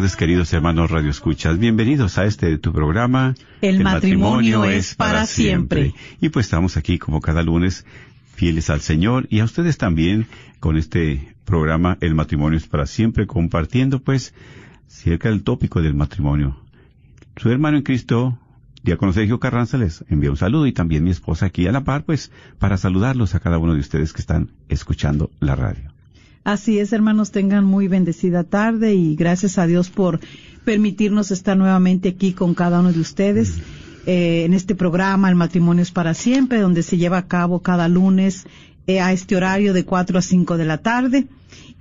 Tardes, queridos hermanos Radio Escuchas. Bienvenidos a este tu programa. El, matrimonio, es para siempre. Y pues estamos aquí como cada lunes, fieles al Señor y a ustedes también con este programa El matrimonio es para siempre, compartiendo pues cerca del tópico del matrimonio. Su hermano en Cristo, Diácono Sergio Carranza, les envía un saludo y también mi esposa aquí a la par, pues para saludarlos a cada uno de ustedes que están escuchando la radio. Así es, hermanos, tengan muy bendecida tarde y gracias a Dios por permitirnos estar nuevamente aquí con cada uno de ustedes eh, en este programa El matrimonio es para siempre, donde se lleva a cabo cada lunes eh, a este horario de 4 a 5 de la tarde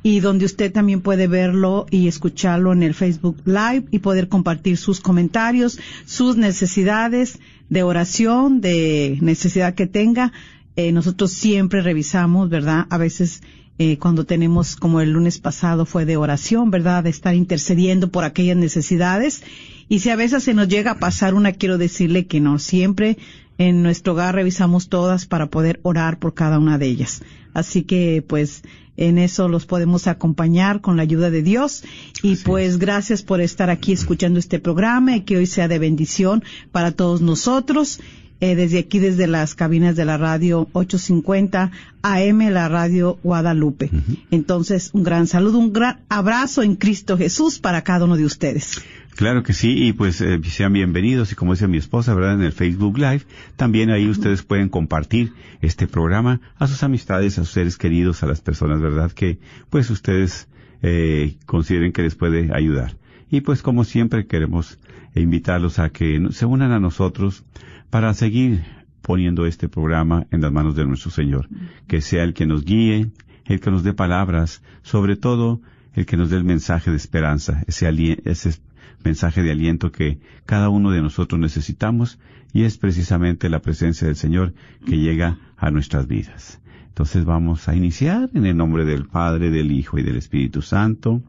y donde usted también puede verlo y escucharlo en el Facebook Live y poder compartir sus comentarios, sus necesidades de oración, de necesidad que tenga. Eh, nosotros siempre revisamos, ¿verdad? A veces eh, cuando tenemos, como el lunes pasado fue de oración, ¿verdad? De estar intercediendo por aquellas necesidades. Y si a veces se nos llega a pasar una, quiero decirle que no, siempre en nuestro hogar revisamos todas para poder orar por cada una de ellas. Así que, pues, en eso los podemos acompañar con la ayuda de Dios. Y pues gracias por estar aquí escuchando este programa y que hoy sea de bendición para todos nosotros. Eh, desde aquí, desde las cabinas de la radio 850 AM, la radio Guadalupe. Entonces, un gran saludo, un gran abrazo en Cristo Jesús para cada uno de ustedes. Claro que sí, y pues eh, sean bienvenidos, y como dice mi esposa, ¿verdad? En el Facebook Live, también ahí ustedes pueden compartir este programa a sus amistades, a sus seres queridos, a las personas, ¿verdad? Que pues ustedes eh, consideren que les puede ayudar. Y pues como siempre queremos invitarlos a que se unan a nosotros para seguir poniendo este programa en las manos de nuestro Señor. Que sea el que nos guíe, el que nos dé palabras, sobre todo el que nos dé el mensaje de esperanza, ese, ese mensaje de aliento que cada uno de nosotros necesitamos y es precisamente la presencia del Señor que llega a nuestras vidas. Entonces vamos a iniciar en el nombre del Padre, del Hijo y del Espíritu Santo.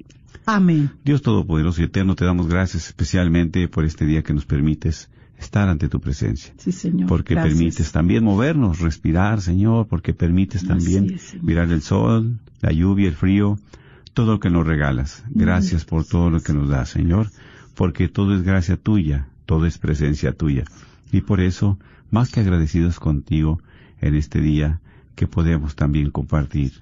Amén. Dios Todopoderoso y Eterno, te damos gracias especialmente por este día que nos permites estar ante tu presencia. Sí, Señor. Porque permites también movernos, respirar, Señor, porque permites también mirar el sol, la lluvia, el frío, todo lo que nos regalas. Gracias por todo lo que nos das, Señor, porque todo es gracia tuya, todo es presencia tuya. Y por eso, más que agradecidos contigo en este día, que podemos también compartir,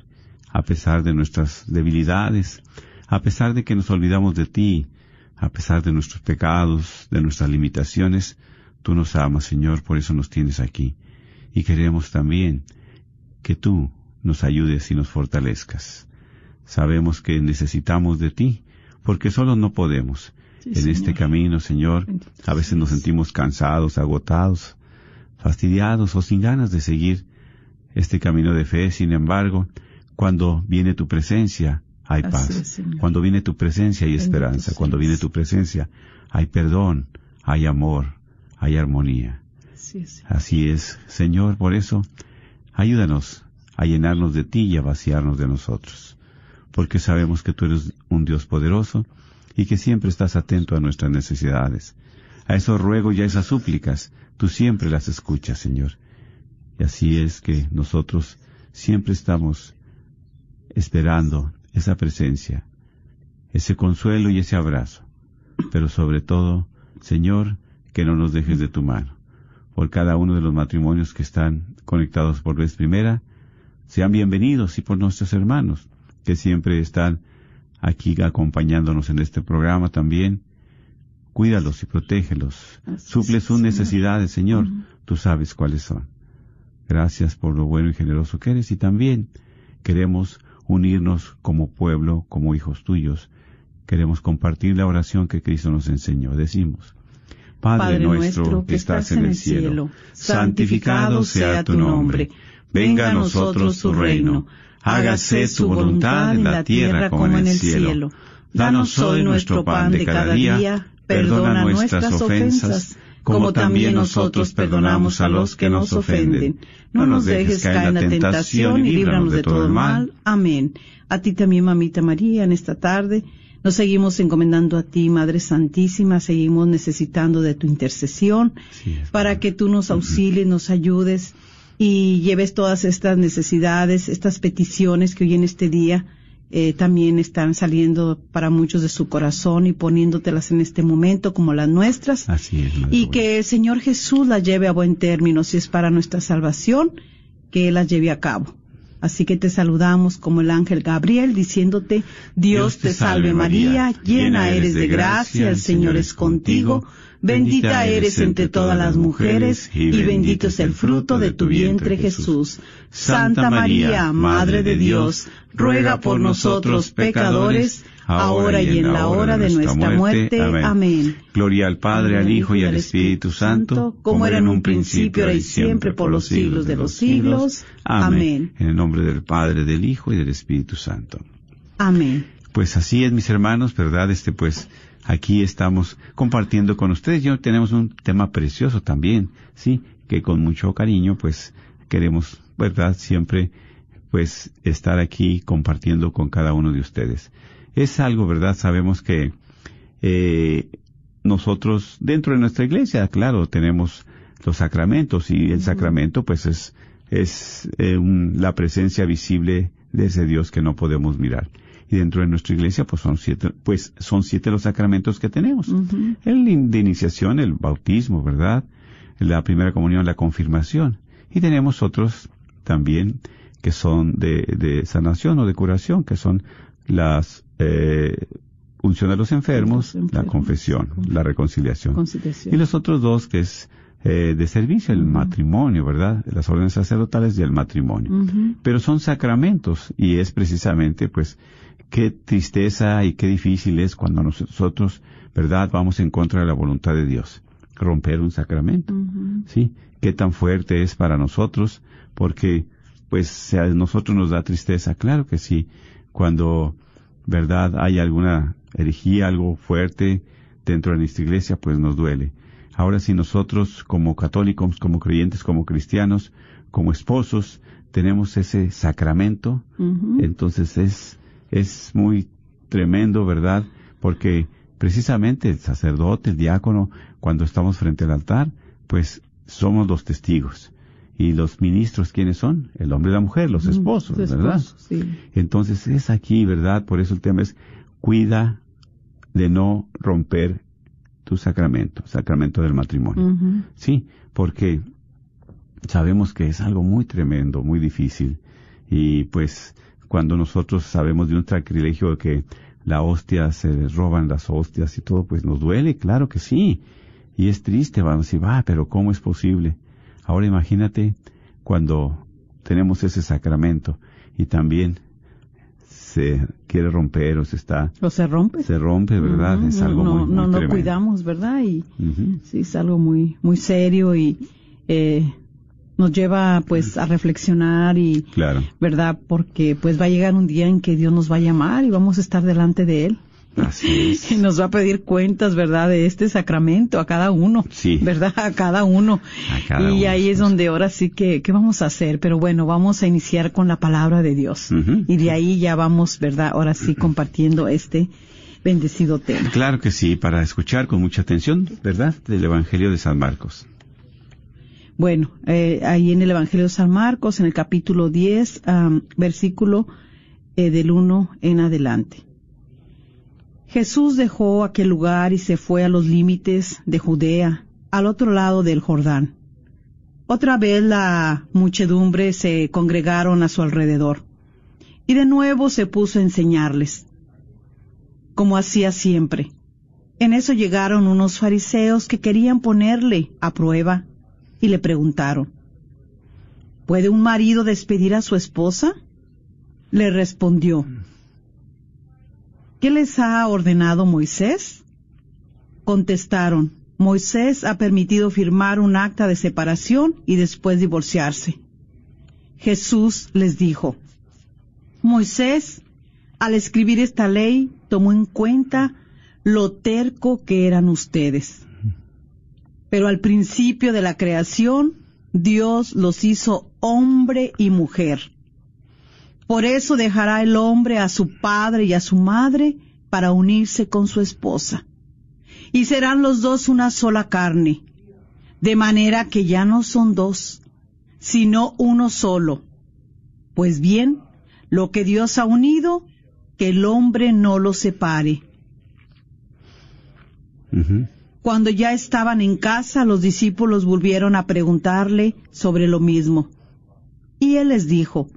a pesar de nuestras debilidades, a pesar de que nos olvidamos de ti, a pesar de nuestros pecados, de nuestras limitaciones, tú nos amas, Señor, por eso nos tienes aquí. Y queremos también que tú nos ayudes y nos fortalezcas. Sabemos que necesitamos de ti, porque solo no podemos. en este camino, Señor, a veces nos sentimos cansados, agotados, fastidiados o sin ganas de seguir este camino de fe. Sin embargo, cuando viene tu presencia, hay paz. Cuando viene tu presencia hay esperanza. Cuando viene tu presencia hay perdón, hay amor, hay armonía. Así es, Señor, por eso ayúdanos a llenarnos de ti y a vaciarnos de nosotros. porque sabemos que tú eres un Dios poderoso y que siempre estás atento a nuestras necesidades. A esos ruegos y a esas súplicas, tú siempre las escuchas, Señor. Y así es que nosotros siempre estamos esperando esa presencia, ese consuelo y ese abrazo. Pero sobre todo, Señor, que no nos dejes de tu mano. Por cada uno de los matrimonios que están conectados por vez primera, sean bienvenidos y por nuestros hermanos que siempre están aquí acompañándonos en este programa también. Cuídalos y protégelos. Suple sus necesidades, Señor. Tú sabes cuáles son. Gracias por lo bueno y generoso que eres y también queremos unirnos como pueblo, como hijos tuyos. Queremos compartir la oración que Cristo nos enseñó. Decimos, Padre, nuestro que estás en el cielo, santificado sea tu nombre. Venga a nosotros tu reino. Hágase tu voluntad en la tierra como en el cielo. Danos hoy nuestro pan de cada día. Perdona nuestras ofensas como también nosotros perdonamos a los que nos ofenden. No nos dejes caer en la tentación y líbranos de todo el mal. Amén. A ti también, mamita María, en esta tarde. Nos seguimos encomendando a ti, Madre Santísima, seguimos necesitando de tu intercesión para que tú nos auxilies, nos ayudes y lleves todas estas necesidades, estas peticiones que hoy en este día eh, también están saliendo para muchos de su corazón y poniéndotelas en este momento como las nuestras. Así es. Y que el Señor Jesús las lleve a buen término, si es para nuestra salvación, que Él las lleve a cabo. Así que te saludamos como el ángel Gabriel, diciéndote, Dios, te salve María, llena eres de gracia, el Señor es contigo, bendita eres entre todas las mujeres, y bendito es el fruto de tu vientre Jesús. Santa María, Madre de Dios, ruega por nosotros pecadores, ahora y en la hora de nuestra muerte. Amén. Gloria al Padre, al Hijo y al Espíritu Santo, como era en un principio, ahora y siempre, por los siglos de los siglos. Amén. En el nombre del Padre, del Hijo y del Espíritu Santo. Amén. Pues así es, mis hermanos, ¿verdad? Este, pues, aquí estamos compartiendo con ustedes. Yo tenemos un tema precioso también, ¿sí? Que con mucho cariño, pues, queremos, ¿verdad? Siempre, pues, estar aquí compartiendo con cada uno de ustedes es algo, ¿verdad? Sabemos que eh, nosotros dentro de nuestra iglesia, claro, tenemos los sacramentos y el sacramento pues es, es eh, la presencia visible de ese Dios que no podemos mirar. Y dentro de nuestra iglesia pues son siete, pues son siete los sacramentos que tenemos. El de iniciación, el bautismo, ¿verdad? La primera comunión, la confirmación. Y tenemos otros también que son de, de sanación o de curación, que son las eh, unción de los enfermos, la confesión, la reconciliación. Y los otros dos que es eh, de servicio, el matrimonio, ¿verdad? Las órdenes sacerdotales y el matrimonio. Pero son sacramentos y es precisamente, pues, qué tristeza y qué difícil es cuando nosotros, ¿verdad?, vamos en contra de la voluntad de Dios. Romper un sacramento. ¿Sí? Qué tan fuerte es para nosotros porque, pues, a nosotros nos da tristeza. Claro que sí. Cuando ¿verdad? Hay alguna herejía, algo fuerte dentro de nuestra iglesia, pues nos duele. Ahora si nosotros como católicos, como creyentes, como cristianos, como esposos, tenemos ese sacramento, entonces es, es muy tremendo, ¿verdad? Porque precisamente el sacerdote, el diácono, cuando estamos frente al altar, pues somos los testigos. ¿Y los ministros quiénes son? El hombre y la mujer, los esposos, ¿verdad? Entonces es aquí, ¿verdad? Por eso el tema es cuida de no romper tu sacramento, sacramento del matrimonio. Sí, porque sabemos que es algo muy tremendo, muy difícil. Y pues cuando nosotros sabemos de un sacrilegio que la hostia se roban las hostias y todo, pues nos duele, claro que sí. Y es triste, vamos a decir, va, pero ¿cómo es posible? Ahora imagínate cuando tenemos ese sacramento y también se quiere romper o se está... O se rompe. Se rompe, ¿verdad? es algo no, muy, No, no no cuidamos, ¿verdad? Y sí, es algo muy, muy serio y eh, nos lleva pues a reflexionar y... Claro. ¿Verdad? Porque pues va a llegar un día en que Dios nos va a llamar y vamos a estar delante de Él. Así es. Y nos va a pedir cuentas, ¿verdad?, de este sacramento a cada uno. Sí. ¿Verdad? A cada uno. A cada y uno, ahí es donde ahora sí que, ¿qué vamos a hacer? Pero bueno, vamos a iniciar con la palabra de Dios. Y de ahí ya vamos, ¿verdad?, ahora sí compartiendo este bendecido tema. Claro que sí, para escuchar con mucha atención, ¿verdad? Del Evangelio de San Marcos. Bueno, eh, ahí en el Evangelio de San Marcos, en el capítulo 10, am, versículo eh, del 1 en adelante. Jesús dejó aquel lugar y se fue a los límites de Judea, al otro lado del Jordán. Otra vez la muchedumbre se congregaron a su alrededor, y de nuevo se puso a enseñarles, como hacía siempre. En eso llegaron unos fariseos que querían ponerle a prueba y le preguntaron, ¿Puede un marido despedir a su esposa? Le respondió, ¿qué les ha ordenado Moisés? Contestaron, Moisés ha permitido firmar un acta de separación y después divorciarse. Jesús les dijo, Moisés, al escribir esta ley, tomó en cuenta lo terco que eran ustedes. Pero al principio de la creación, Dios los hizo hombre y mujer. Por eso dejará el hombre a su padre y a su madre para unirse con su esposa. Y serán los dos una sola carne, de manera que ya no son dos, sino uno solo. Pues bien, lo que Dios ha unido, que el hombre no lo separe. Cuando ya estaban en casa, los discípulos volvieron a preguntarle sobre lo mismo. Y él les dijo,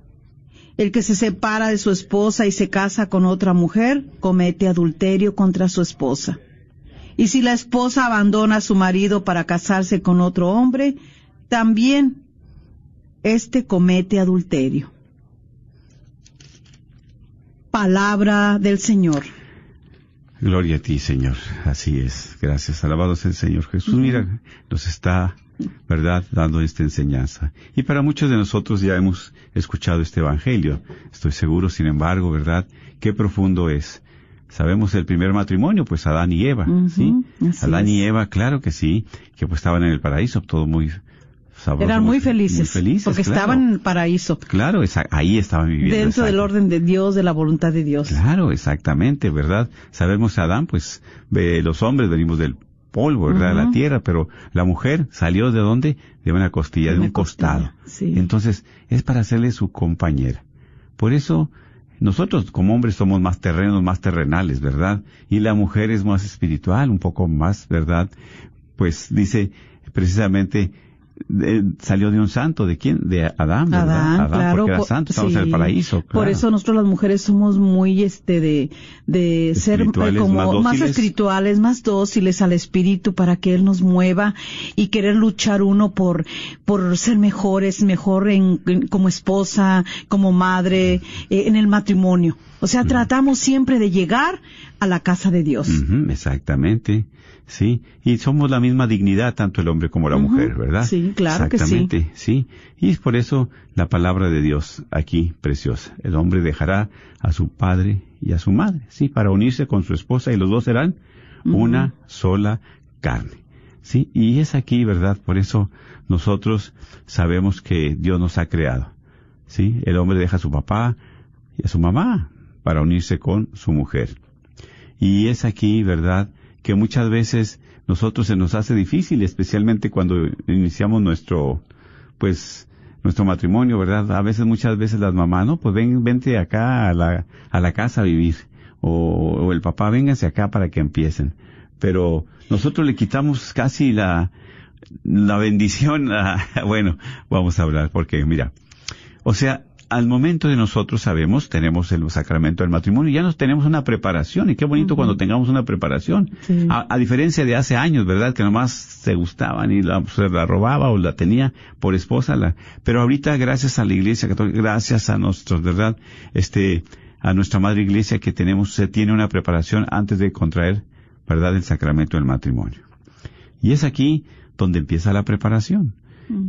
el que se separa de su esposa y se casa con otra mujer, comete adulterio contra su esposa. Y si la esposa abandona a su marido para casarse con otro hombre, también éste comete adulterio. Palabra del Señor. Gloria a ti, Señor. Así es. Gracias. Alabado sea el Señor Jesús. Mira, nos está, ¿verdad?, dando esta enseñanza. Y para muchos de nosotros ya hemos escuchado este Evangelio. Estoy seguro, sin embargo, ¿verdad?, qué profundo es. Sabemos el primer matrimonio, pues Adán y Eva, ¿sí? Adán y. Eva, claro que sí, que pues estaban en el paraíso, todo muy sabroso. Eran muy felices, Muy felices, porque claro. estaban en el paraíso, Claro, esa- ahí estaban viviendo. dentro del orden de Dios, de la voluntad de Dios. Claro, exactamente, ¿verdad? Sabemos Adán, pues, ve, los hombres venimos del polvo, ¿verdad? La tierra, pero la mujer salió de dónde? De una costilla, de un costado. sí. Entonces, es para hacerle su compañera. Por eso, nosotros como hombres somos más terrenos, más terrenales, ¿verdad? Y la mujer es más espiritual, un poco más, ¿verdad? Pues dice precisamente, eh, salió de un santo, ¿de quién? De Adán, ¿verdad? Adán, claro. porque era po- santo, estamos en el sí. paraíso. Por eso nosotros las mujeres somos muy, este, de, de ser eh, como más más, espirituales, más dóciles al espíritu para que él nos mueva y querer luchar uno por, por ser mejores, mejor en, en- como esposa, como madre, eh, en el matrimonio. O sea, tratamos siempre de llegar a la casa de Dios. Exactamente, sí. Y somos la misma dignidad, tanto el hombre como la mujer, ¿verdad? sí, claro que sí. Exactamente, sí. Y es por eso la palabra de Dios aquí preciosa. El hombre dejará a su padre y a su madre, sí, para unirse con su esposa y los dos serán una sola carne. Sí, y es aquí, ¿verdad? Por eso nosotros sabemos que Dios nos ha creado. Sí, el hombre deja a su papá y a su mamá para unirse con su mujer. Y es aquí, ¿verdad?, que muchas veces nosotros se nos hace difícil, especialmente cuando iniciamos nuestro, pues, nuestro matrimonio, ¿verdad? A veces, muchas veces las mamás, no, pues ven, vente acá a la, a la casa a vivir. O, o el papá, vénganse acá para que empiecen. Pero nosotros le quitamos casi la, la bendición a, bueno, vamos a hablar, porque mira, o sea, al momento de nosotros sabemos, tenemos el sacramento del matrimonio, ya nos tenemos una preparación, y qué bonito cuando tengamos una preparación. Sí. A, a diferencia de hace años, ¿verdad? Que nomás se gustaban y la, se la robaba o la tenía por esposa, la, pero ahorita gracias a la iglesia católica, gracias a nosotros, ¿verdad? Este, a nuestra madre iglesia que tenemos, se tiene una preparación antes de contraer, ¿verdad? El sacramento del matrimonio. Y es aquí donde empieza la preparación.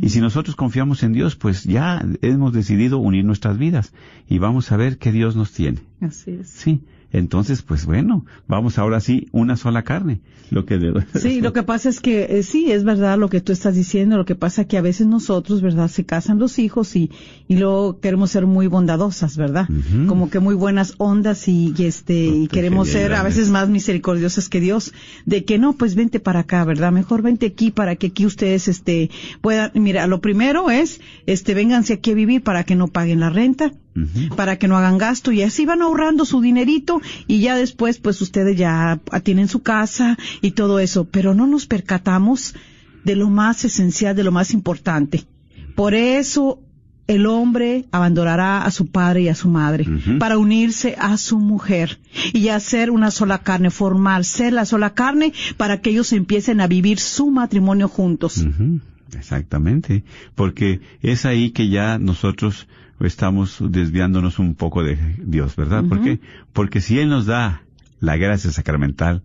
Y si nosotros confiamos en Dios, pues ya hemos decidido unir nuestras vidas y vamos a ver qué Dios nos tiene. Así es. Sí, entonces, pues bueno, vamos ahora sí, una sola carne. Lo que sí, lo que pasa es que eh, sí, es verdad lo que tú estás diciendo. Lo que pasa es que a veces nosotros, ¿verdad? Se casan los hijos y, y luego queremos ser muy bondadosas, ¿verdad? Como que muy buenas ondas y, este, y queremos ser a veces más misericordiosas que Dios. De que no, pues vente para acá, ¿verdad? Mejor vente aquí para que aquí ustedes, este, puedan, mira, lo primero es, este, vénganse aquí a vivir para que no paguen la renta para que no hagan gasto. Y así van ahorrando su dinerito y ya después pues ustedes ya tienen su casa y todo eso, pero no nos percatamos de lo más esencial, de lo más importante. Por eso el hombre abandonará a su padre y a su madre para unirse a su mujer y hacer una sola carne, formar, ser la sola carne para que ellos empiecen a vivir su matrimonio juntos. Exactamente, porque es ahí que ya nosotros estamos desviándonos un poco de Dios, ¿verdad? ¿Por qué? Porque si Él nos da la gracia sacramental,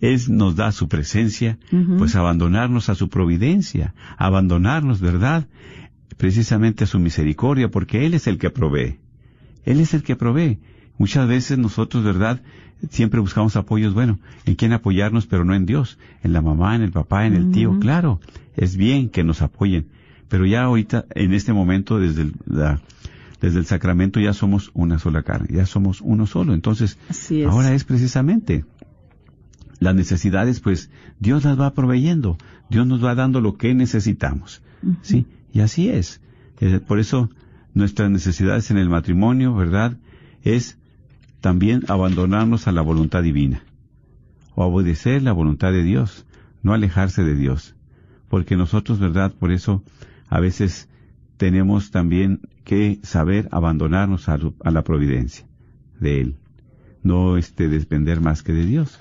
Él nos da su presencia, pues abandonarnos a su providencia, abandonarnos, ¿verdad? Precisamente a su misericordia, porque Él es el que provee. Él es el que provee. Muchas veces nosotros, ¿verdad? Siempre buscamos apoyos, bueno, en quién apoyarnos, pero no en Dios, en la mamá, en el papá, en el tío. Claro, es bien que nos apoyen, pero ya ahorita, en este momento, desde la, desde el sacramento ya somos una sola carne, ya somos uno solo. Entonces, ahora es precisamente las necesidades, pues Dios las va proveyendo, Dios nos va dando lo que necesitamos, sí, y así es. Eh, por eso nuestras necesidades en el matrimonio, verdad, es también abandonarnos a la voluntad divina o obedecer la voluntad de Dios, no alejarse de Dios, porque nosotros, verdad, por eso a veces tenemos también que saber abandonarnos a, la providencia de Él, no este, depender más que de Dios.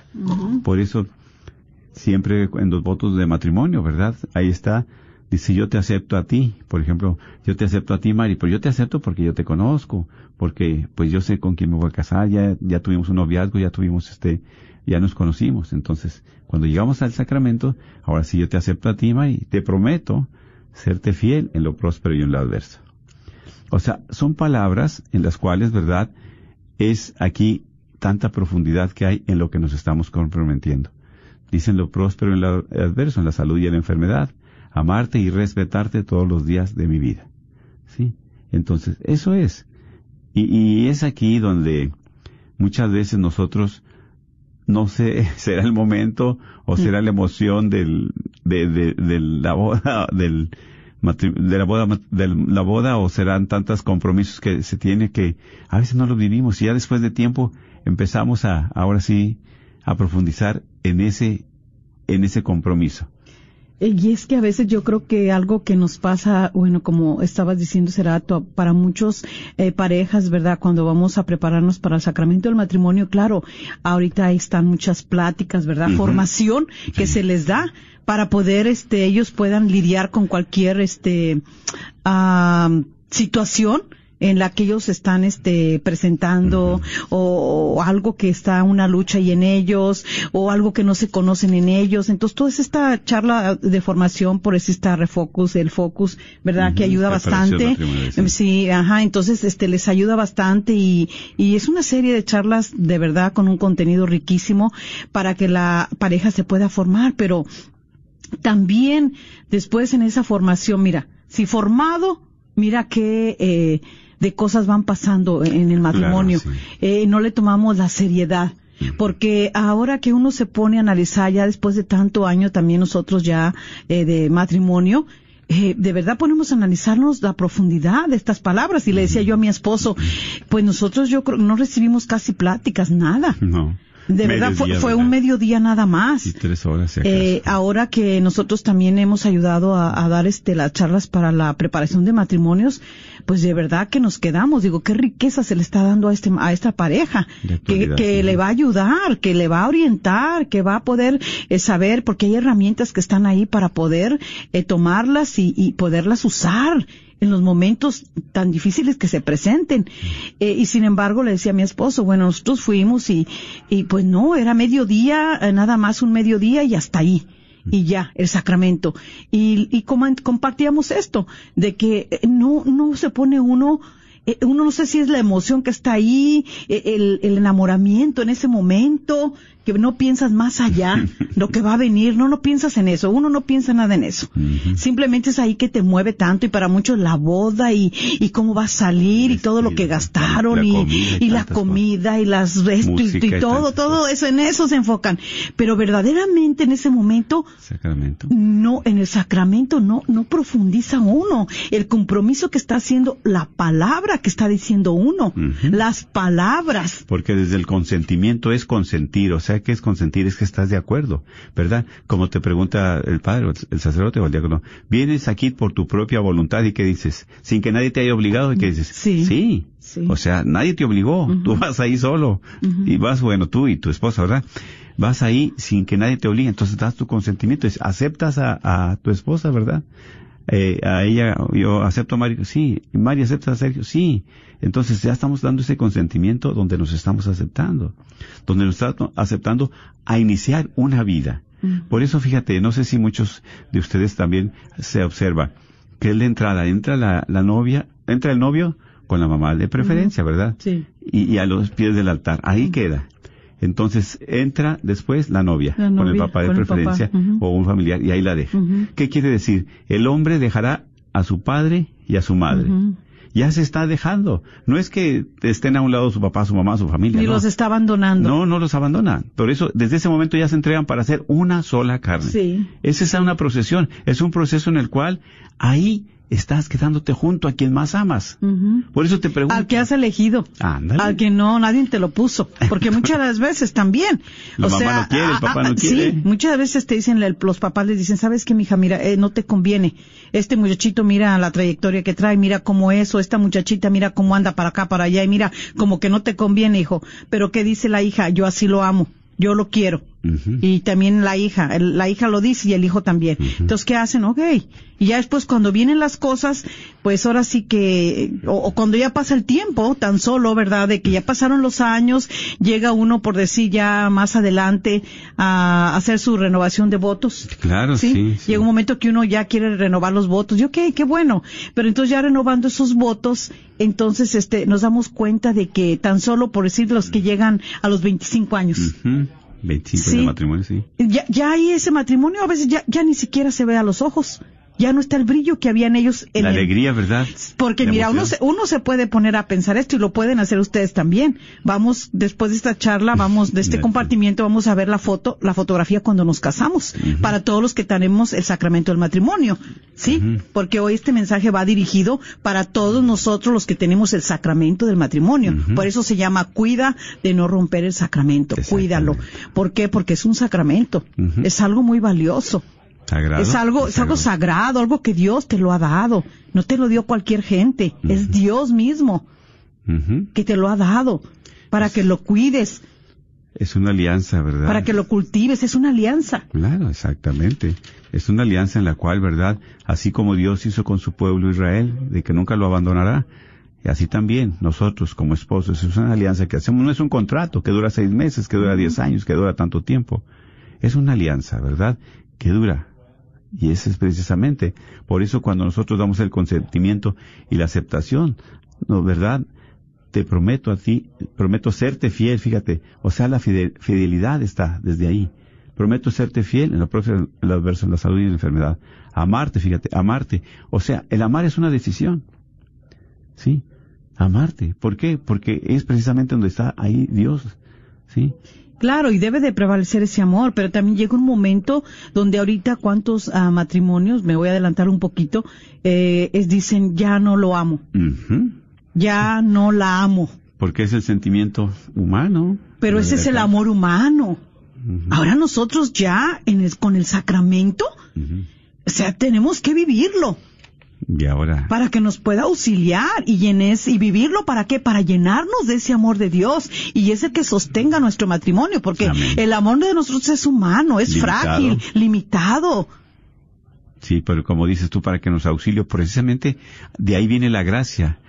Por eso, siempre en los votos de matrimonio, ¿verdad? Ahí está, dice yo te acepto a ti, por ejemplo, yo te acepto a ti, Mari, pero yo te acepto porque yo te conozco, porque pues yo sé con quién me voy a casar, ya, ya tuvimos un noviazgo, ya tuvimos este, ya nos conocimos. Entonces, cuando llegamos al sacramento, ahora sí yo te acepto a ti, Mari, te prometo serte fiel en lo próspero y en lo adverso. O sea, son palabras en las cuales, ¿verdad? Es aquí tanta profundidad que hay en lo que nos estamos comprometiendo. Dicen lo próspero en lo adverso, en la salud y en la enfermedad, amarte y respetarte todos los días de mi vida. ¿Sí? Entonces, eso es. Y, es aquí donde muchas veces nosotros, no sé, será el momento o será la emoción del, de, de, de la boda, del, de la boda, de la boda o serán tantos compromisos que se tiene que a veces no los vivimos y ya después de tiempo empezamos a, ahora sí, a profundizar en ese, en ese compromiso. Eh, y es que a veces yo creo que algo que nos pasa, bueno, como estabas diciendo, será para muchos eh, parejas, ¿verdad? Cuando vamos a prepararnos para el sacramento del matrimonio, claro, ahorita están muchas pláticas, ¿verdad? Formación que se les da para poder, este, ellos puedan lidiar con cualquier, este, situación en la que ellos están este presentando o, algo que está una lucha y en ellos o algo que no se conocen en ellos. Entonces toda esta charla de formación por eso está refocus el focus verdad que ayuda bastante. Sí. ajá entonces este les ayuda bastante y y es una serie de charlas de verdad con un contenido riquísimo para que la pareja se pueda formar pero también después en esa formación mira si formado mira que eh, de cosas van pasando en el matrimonio. eh, no le tomamos la seriedad. Porque ahora que uno se pone a analizar ya después de tanto año también nosotros ya eh, de matrimonio, eh, de verdad ponemos a analizarnos la profundidad de estas palabras. Y le decía yo a mi esposo, pues nosotros yo creo no recibimos casi pláticas, nada. No. De verdad fue, fue un mediodía nada más. Y tres horas. eh, ahora que nosotros también hemos ayudado a, a, dar este las charlas para la preparación de matrimonios, pues de verdad que nos quedamos. Digo, qué riqueza se le está dando a este a esta pareja, que, que le va a ayudar, que le va a orientar, que va a poder eh, saber, porque hay herramientas que están ahí para poder eh, tomarlas y, y poderlas usar en los momentos tan difíciles que se presenten. Eh, y sin embargo, le decía a mi esposo, bueno, nosotros fuimos y, y pues no, era mediodía, eh, nada más un mediodía y hasta ahí. Y ya, el sacramento. Y, y compartíamos esto, de que eh, no, no se pone uno eh, uno no sé si es la emoción que está ahí, el, el enamoramiento en ese momento, que no piensas más allá, lo que va a venir, no, no piensas en eso, uno no piensa nada en eso. Simplemente es ahí que te mueve tanto y para muchos la boda y, y cómo va a salir y todo lo que gastaron y, y la comida y las resto y, todo, todo eso, en eso se enfocan. Pero verdaderamente en ese momento, sacramento. no, en el sacramento no, no profundiza uno. El compromiso que está haciendo la palabra que está diciendo uno, las palabras. Porque desde el consentimiento es consentir, o sea, que es consentir? Es que estás de acuerdo, ¿verdad? Como te pregunta el padre, el sacerdote o el diácono, vienes aquí por tu propia voluntad y qué dices, sin que nadie te haya obligado y qué dices, sí. sí. O sea, nadie te obligó, tú vas ahí solo y vas, bueno, tú y tu esposa, ¿verdad? Vas ahí sin que nadie te obligue, entonces das tu consentimiento, aceptas a, a tu esposa, ¿verdad? Eh, a ella, yo acepto a Mario, sí, Mario acepta a Sergio, sí. Entonces ya estamos dando ese consentimiento donde nos estamos aceptando, donde nos estamos aceptando a iniciar una vida. Mm. Por eso fíjate, no sé si muchos de ustedes también se observa que es la entrada, entra la, la novia, entra el novio con la mamá de preferencia, ¿verdad? Sí. Y, a los pies del altar, ahí queda. Entonces entra después la novia, con el papá de preferencia o un familiar y ahí la deja. ¿Qué quiere decir? El hombre dejará a su padre y a su madre. Ya se está dejando. No es que estén a un lado su papá, su mamá, su familia. Y los está abandonando. No, no los abandona. Por eso, desde ese momento ya se entregan para hacer una sola carne. Sí. Esa es una procesión. Es un proceso en el cual ahí estás quedándote junto a quien más amas. Por eso te pregunto. Al que has elegido. Ándale. Al que no, nadie te lo puso. Porque muchas las veces también. La mamá no quiere, el papá no quiere. Sí, muchas veces te dicen, los papás les dicen, ¿sabes qué, mija? Mira, eh, no te conviene. Este muchachito, mira la trayectoria que trae, mira cómo es, o esta muchachita, mira cómo anda para acá, para allá, y mira, como que no te conviene, hijo. Pero ¿qué dice la hija? Yo así lo amo yo lo quiero. Y también la hija, la hija lo dice y el hijo también. Entonces, ¿qué hacen? Ok. Y ya después cuando vienen las cosas, pues ahora sí que, o, cuando ya pasa el tiempo, tan solo, ¿verdad? De que ya pasaron los años, llega uno, por decir ya más adelante, a hacer su renovación de votos. Claro, sí. Llega un momento que uno ya quiere renovar los votos. Y ok, qué bueno. Pero entonces ya renovando esos votos, entonces este, nos damos cuenta de que tan solo, por decir, los que llegan a los 25 años. 25 de matrimonio, sí. Ya, ya hay ese matrimonio, a veces ya, ya ni siquiera se ve a los ojos ya no está el brillo que había en ellos. En la alegría, ¿verdad? Porque mira, uno se, uno se puede poner a pensar esto y lo pueden hacer ustedes también. Vamos, después de esta charla, vamos, de este compartimiento, vamos a ver la foto, la fotografía cuando nos casamos, para todos los que tenemos el sacramento del matrimonio, ¿sí? Porque hoy este mensaje va dirigido para todos nosotros los que tenemos el sacramento del matrimonio. Por eso se llama cuida de no romper el sacramento, cuídalo. ¿Por qué? Porque es un sacramento, es algo muy valioso. Es algo, es algo sagrado, algo que Dios te lo ha dado. No te lo dio cualquier gente, es Dios mismo que te lo ha dado para que lo cuides. Es una alianza, ¿verdad? Para que lo cultives, es una alianza. Claro, exactamente. Es una alianza en la cual, ¿verdad? Así como Dios hizo con su pueblo Israel, de que nunca lo abandonará, y así también nosotros como esposos, es una alianza que hacemos, no es un contrato que dura seis meses, que dura diez años, que dura tanto tiempo. Es una alianza, ¿verdad? Que dura y ese es precisamente, por eso cuando nosotros damos el consentimiento y la aceptación, ¿no verdad? Te prometo a ti, prometo serte fiel, fíjate, o sea, la fidelidad está desde ahí. Prometo serte fiel en, los versos, la salud y la enfermedad. Amarte, fíjate, amarte. O sea, el amar es una decisión. ¿Sí? Amarte. ¿Por qué? Porque es precisamente donde está ahí Dios. ¿Sí? Claro, y debe de prevalecer ese amor, pero también llega un momento donde ahorita cuántos ah, matrimonios, me voy a adelantar un poquito, eh, es dicen, ya no lo amo. Ya no la amo. Porque es el sentimiento humano. Pero ese es el amor humano. Ahora nosotros ya en con el sacramento, o sea, tenemos que vivirlo. Y ahora. Para que nos pueda auxiliar y llenes, y vivirlo para qué? Para llenarnos de ese amor de Dios y ese que sostenga nuestro matrimonio, porque el amor de nosotros es humano, es frágil, limitado. Sí, pero como dices tú, para que nos auxilio, precisamente de ahí viene la gracia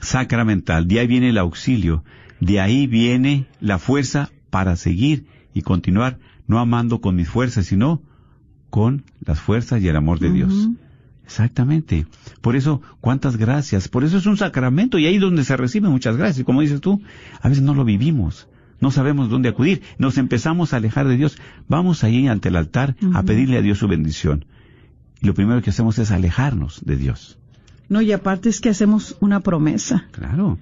sacramental, de ahí viene el auxilio, de ahí viene la fuerza para seguir y continuar, no amando con mis fuerzas, sino con las fuerzas y el amor de Dios. Exactamente. Por eso, cuántas gracias. Por eso es un sacramento y ahí es donde se reciben muchas gracias. Como dices tú, a veces no lo vivimos. No sabemos dónde acudir. Nos empezamos a alejar de Dios. Vamos ahí ante el altar a pedirle a Dios su bendición. Y lo primero que hacemos es alejarnos de Dios. No, y aparte es que hacemos una promesa. Claro.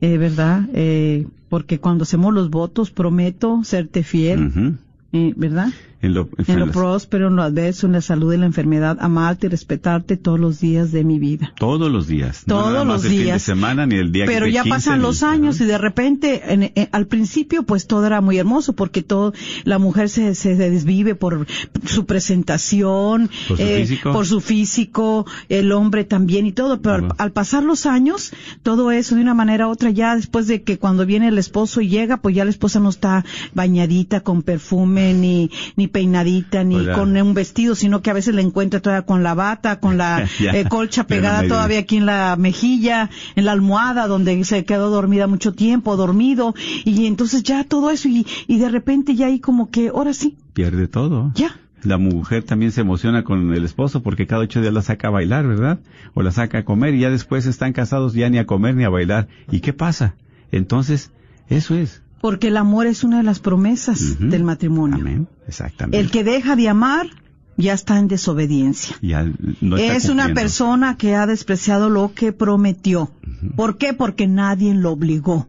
Eh, ¿Verdad? Eh, porque cuando hacemos los votos, prometo serte fiel. Ujú. eh, ¿Verdad? En lo, En lo próspero, en lo adverso, en la salud y en la enfermedad, amarte y respetarte todos los días de mi vida. Todos los días. no Todos nada más los el fin de días. semana ni el día Pero ya 15, pasan los años y de repente, en- al principio, pues todo era muy hermoso porque todo, la mujer se, se desvive por su presentación, Por su físico. por su físico, el hombre también y todo. Pero al, al pasar los años, todo eso de una manera u otra, ya después de que cuando viene el esposo y llega, pues ya la esposa no está bañadita con perfume, ni, ni peinadita, ni con un vestido, sino que a veces la encuentra todavía con la bata, con la eh, colcha pegada todavía aquí en la mejilla, en la almohada donde se quedó dormida mucho tiempo, dormido, y entonces ya todo eso y, y de repente ya ahí como que, ahora sí, Pierde todo. ya. La mujer también se emociona con el esposo porque cada ocho días la saca a bailar, ¿verdad? O la saca a comer y ya después están casados ya ni a comer ni a bailar. ¿Y qué pasa? Entonces, eso es. Porque el amor es una de las promesas del matrimonio. Amén. Exactamente. El que deja de amar ya está en desobediencia. Ya está es una persona que ha despreciado lo que prometió. ¿Por qué? Porque nadie lo obligó.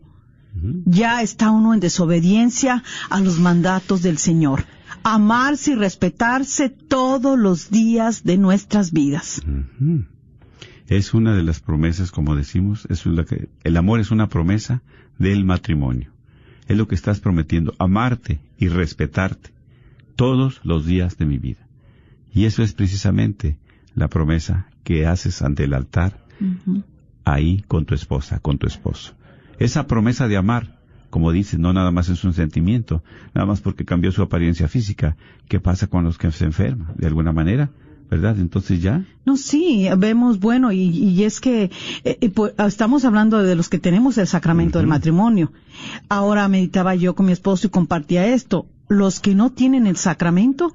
Ya está uno en desobediencia a los mandatos del Señor. Amarse y respetarse todos los días de nuestras vidas. Es una de las promesas, como decimos, es la que, el amor es una promesa del matrimonio. Es lo que estás prometiendo, amarte y respetarte todos los días de mi vida. Y eso es precisamente la promesa que haces ante el altar ahí con tu esposa, con tu esposo. Esa promesa de amar, como dices, no nada más es un sentimiento, nada más porque cambió su apariencia física. ¿Qué pasa con los que se enferman? De alguna manera, ¿verdad? Entonces ya, No, sí, vemos, bueno, y, y es que eh, eh, pues, estamos hablando de los que tenemos el sacramento del matrimonio. Ahora meditaba yo con mi esposo y compartía esto. Los que no tienen el sacramento,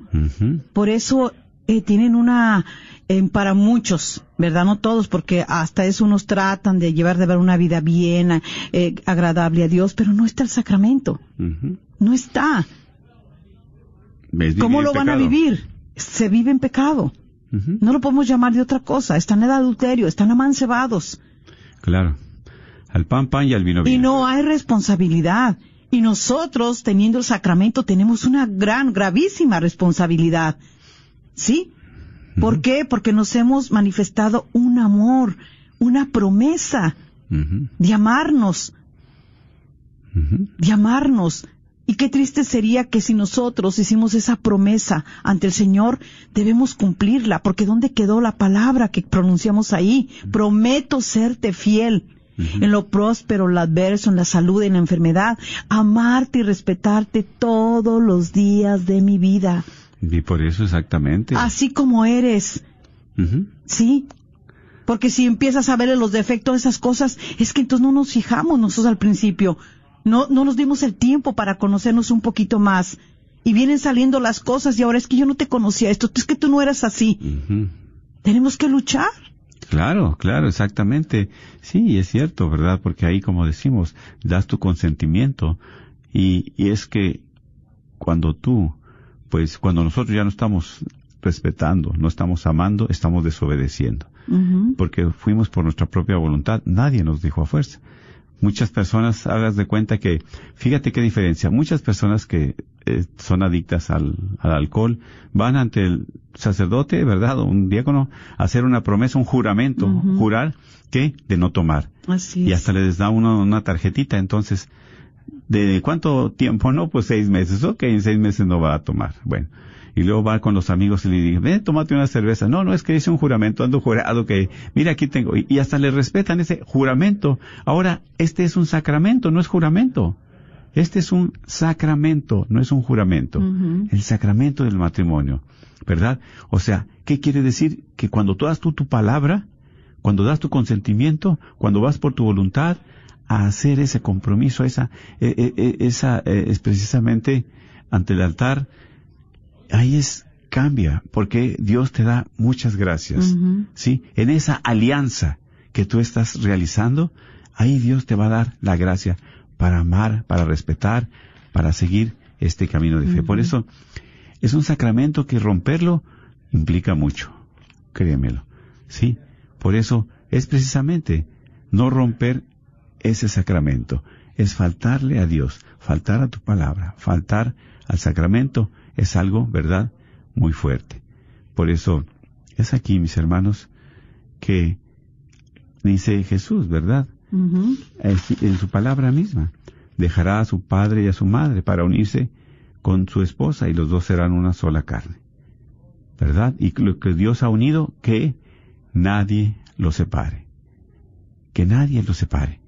por eso eh, tienen una, eh, para muchos, ¿verdad? No todos, porque hasta eso unos tratan de llevar de ver una vida bien, agradable a Dios, pero no está el sacramento. No está. Es ¿Cómo lo van a vivir? Se vive en pecado. No lo podemos llamar de otra cosa. Están en adulterio, están amancebados. Claro. Al pan pan y al vino Y vino. no hay responsabilidad. Y nosotros, teniendo el sacramento, tenemos una gran, gravísima responsabilidad. ¿Sí? ¿Por qué? Porque nos hemos manifestado un amor, una promesa de amarnos, de amarnos. Y qué triste sería que si nosotros hicimos esa promesa ante el Señor, debemos cumplirla, porque ¿dónde quedó la palabra que pronunciamos ahí? Prometo serte fiel. En lo próspero, en lo adverso, en la salud, en la enfermedad, amarte y respetarte todos los días de mi vida, Y por eso exactamente. así como eres. ¿sí? Porque si empiezas a ver los defectos de esas cosas, es que entonces no nos fijamos nosotros al principio. No, no nos dimos el tiempo para conocernos un poquito más. Y vienen saliendo las cosas y ahora es que yo no te conocía esto, es que tú no eras así. Tenemos que luchar. Claro, claro, exactamente. Sí, es cierto, ¿verdad? Porque ahí, como decimos, das tu consentimiento. Y, y es que cuando tú, pues cuando nosotros ya no estamos respetando, no estamos amando, estamos desobedeciendo. Porque fuimos por nuestra propia voluntad, nadie nos dijo a fuerza. Muchas personas, hagas de cuenta que, fíjate qué diferencia, muchas personas que eh, son adictas al, al alcohol van ante el sacerdote, ¿verdad? O un diácono, a hacer una promesa, un juramento, jurar que de no tomar. Así Y es. hasta les da uno una tarjetita, entonces, ¿de cuánto tiempo? No, pues seis meses. Ok, en seis meses no va a tomar. Bueno. Y luego va con los amigos y le dice, ven, tómate una cerveza. No, no, es que hice un juramento, ando jurado que, mira, aquí tengo. Y, y hasta le respetan ese juramento. Ahora, este es un sacramento, no es juramento. Este es un sacramento, no es un juramento. El sacramento del matrimonio. ¿Verdad? O sea, ¿qué quiere decir? Que cuando tú das tú tu palabra, cuando das tu consentimiento, cuando vas por tu voluntad a hacer ese compromiso, esa, eh, eh, eh, esa eh, es precisamente ante el altar, ahí es cambia, porque Dios te da muchas gracias. ¿Sí? En esa alianza que tú estás realizando, ahí Dios te va a dar la gracia para amar, para respetar, para seguir este camino de fe. Por eso es un sacramento que romperlo implica mucho, créemelo. ¿Sí? Por eso es precisamente no romper ese sacramento, es faltarle a Dios, faltar a tu palabra, faltar al sacramento es algo, ¿verdad?, muy fuerte. Por eso es aquí, mis hermanos, que dice Jesús, ¿verdad? En su palabra misma, dejará a su padre y a su madre para unirse con su esposa y los dos serán una sola carne. ¿Verdad? Y lo que Dios ha unido, que nadie lo separe. Que nadie lo separe.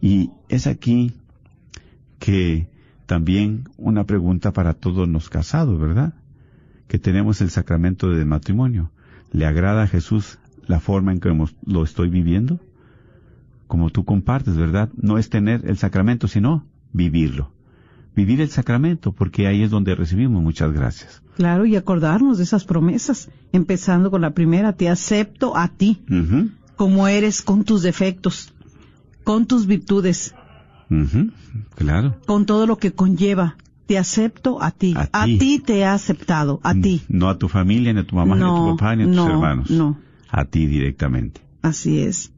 Y es aquí que también una pregunta para todos los casados, ¿verdad? Que tenemos el sacramento de matrimonio. ¿Le agrada a Jesús la forma en que lo estoy viviendo? Como tú compartes, ¿verdad? No es tener el sacramento, sino vivirlo. Vivir el sacramento, porque ahí es donde recibimos muchas gracias. Claro, y acordarnos de esas promesas, empezando con la primera, te acepto a ti, como eres con tus defectos, con tus virtudes, Claro. Con todo lo que conlleva. Te acepto a ti. A, ti. te he aceptado. A ti. No a tu familia, ni a tu mamá, ni a tu papá, ni a tus hermanos. No. A ti directamente. Así es.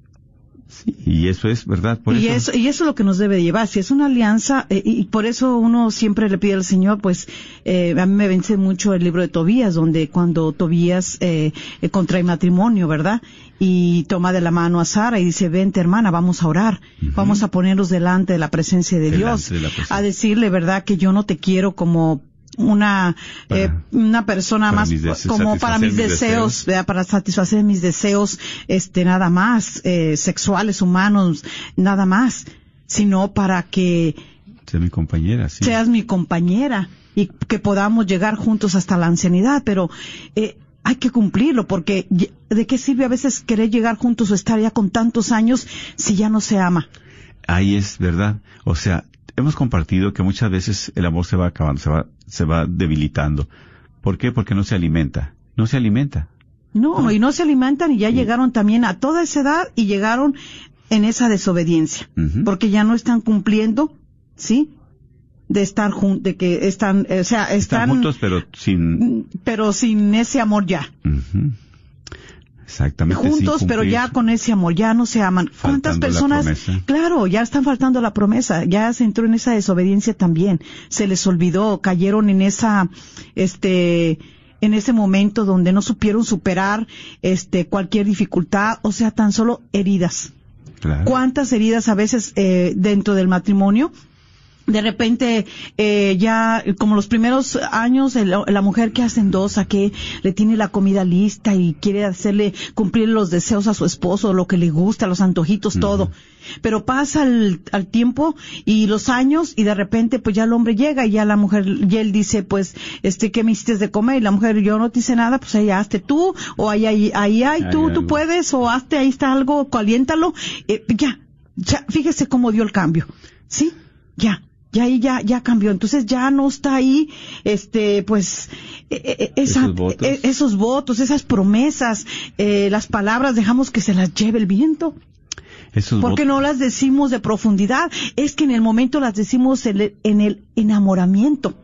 Y eso es verdad. Por y eso... y eso es lo que nos debe llevar. Si es una alianza, eh, y por eso uno siempre le pide al Señor, pues eh, a mí me vence mucho el libro de Tobías, donde cuando Tobías eh, contrae matrimonio, ¿verdad? y toma de la mano a Sara y dice, vente hermana, vamos a orar, vamos a ponernos delante de la presencia de Dios, a decirle, ¿verdad? Que yo no te quiero como una eh, una persona más como para mis, deseos, para satisfacer mis deseos este nada más eh, sexuales humanos nada más sino para que seas mi compañera sí. seas mi compañera y que podamos llegar juntos hasta la ancianidad pero eh, hay que cumplirlo, porque ¿de qué sirve a veces querer llegar juntos o estar ya con tantos años si ya no se ama? Ahí es verdad. O sea, hemos compartido que muchas veces el amor se va acabando, se va, se va debilitando. ¿Por qué? Porque no se alimenta. No se alimenta. No, y no se alimentan y ya llegaron también a toda esa edad y llegaron en esa desobediencia, porque ya no están cumpliendo, ¿sí? de estar juntos, de que están, o sea, están, juntos pero sin pero sin ese amor ya. Exactamente. Juntos, pero ya con ese amor, ya no se aman. ¿Cuántas personas? Claro, ya están faltando la promesa, ya se entró en esa desobediencia también. Se les olvidó, cayeron en esa, este, en ese momento donde no supieron superar, este, cualquier dificultad, o sea, tan solo heridas. ¿Cuántas heridas a veces eh, dentro del matrimonio de repente eh, ya como los primeros años la mujer que hacen dos a que le tiene la comida lista y quiere hacerle cumplir los deseos a su esposo lo que le gusta los antojitos todo. Pero pasa el, al tiempo y los años y de repente pues ya el hombre llega y ya la mujer y él dice pues este qué me hiciste de comer y la mujer yo no te hice nada pues ahí hazte tú o ahí ahí ahí, ahí tú tú puedes o hazte ahí está algo caliéntalo eh, ya ya fíjese cómo dio el cambio. Sí ya ya ahí ya, ya cambió. Entonces ya no está ahí, este, pues, e, e, e, esos, votos. esas promesas, eh, las palabras dejamos que se las lleve el viento. porque no las decimos de profundidad, es que en el momento las decimos en el, enamoramiento.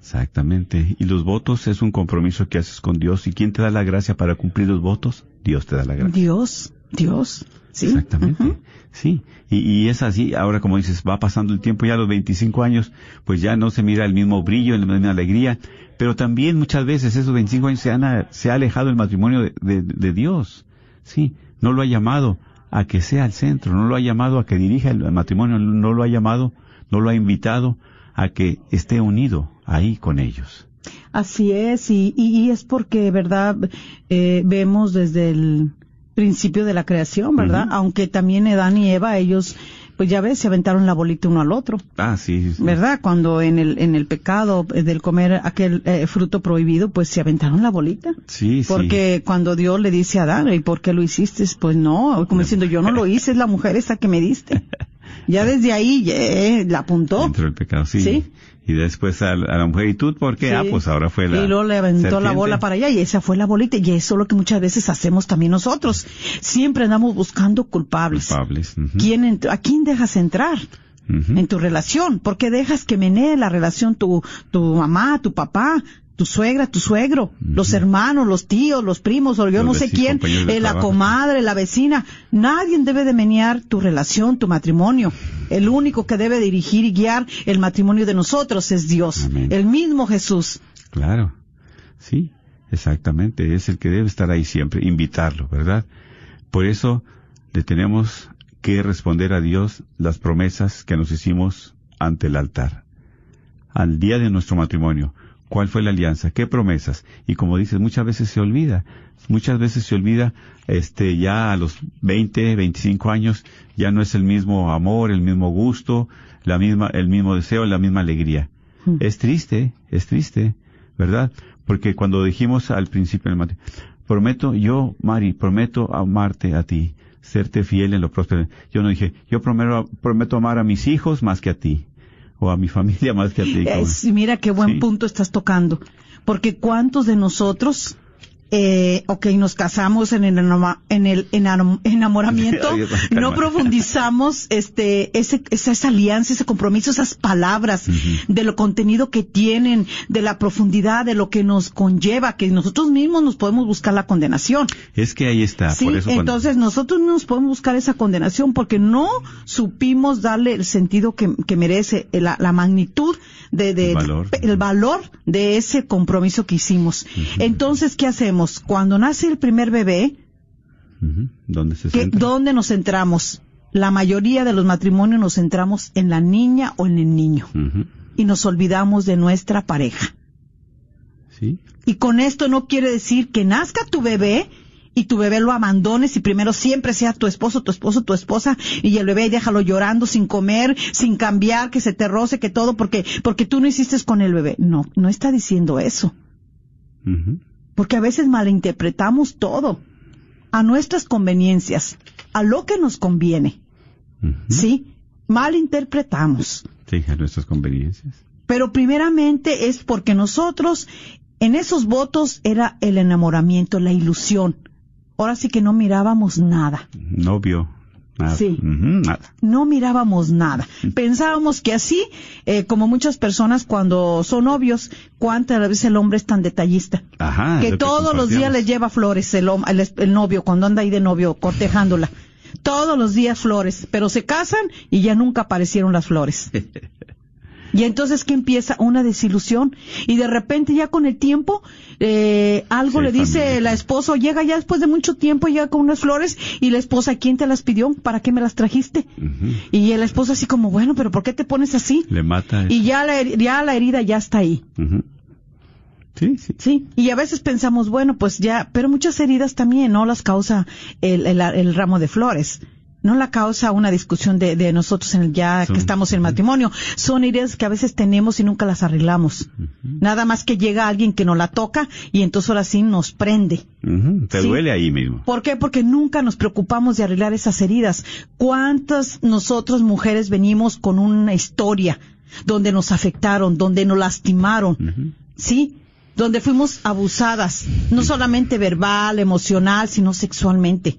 Exactamente. Y los votos es un compromiso que haces con Dios. ¿Y quién te da la gracia para cumplir los votos? Dios te da la gracia. Dios, Dios. Sí. Exactamente. Sí, y, es así, ahora como dices, va pasando el tiempo, ya a los 25 años, pues ya no se mira el mismo brillo, la misma alegría, pero también muchas veces esos 25 años se, han, se ha alejado el matrimonio de, de, Dios, sí, no lo ha llamado a que sea el centro, no lo ha llamado a que dirija el matrimonio, no lo ha llamado, no lo ha invitado a que esté unido ahí con ellos. Así es, y, y, es porque, ¿verdad? Eh, vemos desde el principio de la creación, ¿verdad? Aunque también Edán y Eva, ellos, pues ya ves, se aventaron la bolita uno al otro. Ah, sí. ¿Verdad? Cuando en el, en el pecado del comer aquel eh, fruto prohibido, pues se aventaron la bolita. Sí, sí. Porque cuando Dios le dice a Adán, ¿y por qué lo hiciste? Pues no, como diciendo, yo no lo hice, es la mujer esa que me diste. Ya desde ahí eh, la apuntó. Entró el pecado, sí. Y después a, la mujer, ¿y tú por qué? Ah, pues ahora fue la. Y luego le aventó la bola para allá y esa fue la bolita. Y eso es lo que muchas veces hacemos también nosotros. Siempre andamos buscando culpables. Culpables. ¿Quién ¿A quién dejas entrar? En tu relación, ¿por qué dejas que menee la relación tu, tu mamá, tu papá, tu suegra, tu suegro, los hermanos, los tíos, los primos, o yo no sé quién, eh, la comadre, la vecina. Nadie debe de menear tu relación, tu matrimonio. El único que debe dirigir y guiar el matrimonio de nosotros es Dios, el mismo Jesús. Claro, sí, exactamente. Es el que debe estar ahí siempre, invitarlo, ¿verdad? Por eso le tenemos que responder a Dios las promesas que nos hicimos ante el altar, al día de nuestro matrimonio cuál fue la alianza, qué promesas. Y como dices, muchas veces se olvida, muchas veces se olvida, este, ya a los 20, 25 años, ya no es el mismo amor, el mismo gusto, la misma, el mismo deseo, la misma alegría. Hmm. Es triste, es triste, ¿verdad? Porque cuando dijimos al principio del matrimonio, prometo, yo, Mari, prometo amarte a ti, serte fiel en lo próspero. Yo no dije, yo prometo, prometo amar a mis hijos más que a ti o a mi familia más que a ti. mira qué buen punto estás tocando, porque cuántos de nosotros eh, ok, nos casamos en el, en el enamoramiento, no profundizamos este, ese, esa, alianza, ese compromiso, esas palabras, de lo contenido que tienen, de la profundidad, de lo que nos conlleva, que nosotros mismos nos podemos buscar la condenación. Es que ahí está. Sí, entonces nosotros nos podemos buscar esa condenación porque no supimos darle el sentido que, merece, la, la magnitud de, de, el, valor. de ese compromiso que hicimos. Entonces, ¿qué hacemos? Cuando nace el primer bebé, ¿dónde, nos centramos? La mayoría de los matrimonios nos centramos en la niña o en el niño. Y nos olvidamos de nuestra pareja. ¿Sí? Y con esto no quiere decir que nazca tu bebé y tu bebé lo abandones y primero siempre sea tu esposo, tu esposo, tu esposa y el bebé déjalo llorando sin comer, sin cambiar, que se te roce, que todo porque porque tú no hiciste con el bebé. No, no está diciendo eso. Porque a veces malinterpretamos todo a nuestras conveniencias, a lo que nos conviene. ¿Sí? Malinterpretamos. Sí, a nuestras conveniencias. Pero primeramente es porque nosotros en esos votos era el enamoramiento, la ilusión ahora sí que no mirábamos nada. No vio. Nada. Sí. nada. No mirábamos nada. Pensábamos que así, eh, como muchas personas cuando son novios, cuántas veces el hombre es tan detallista. Ajá, que todos los días le lleva flores el, el, el novio, cuando anda ahí de novio, cortejándola. Todos los días flores, pero se casan y ya nunca aparecieron las flores. Y entonces que empieza una desilusión y de repente ya con el tiempo eh, algo le dice la esposa, llega ya después de mucho tiempo, llega con unas flores y la esposa, ¿quién te las pidió? ¿Para qué me las trajiste? Y el esposo así como, bueno, pero ¿por qué te pones así? Le mata. Y ya la, ya la herida ya está ahí. Sí, sí. Sí, y a veces pensamos, bueno, pues ya, pero muchas heridas también no las causa el, el ramo de flores no la causa una discusión de, de nosotros en el ya que estamos en matrimonio. Son ideas que a veces tenemos y nunca las arreglamos. Nada más que llega alguien que nos la toca y entonces ahora sí nos prende. Te duele ahí mismo. ¿Por qué? Porque nunca nos preocupamos de arreglar esas heridas. ¿Cuántas nosotros mujeres venimos con una historia donde nos afectaron, donde nos lastimaron? ¿Sí? Donde fuimos abusadas, no solamente verbal, emocional, sino sexualmente.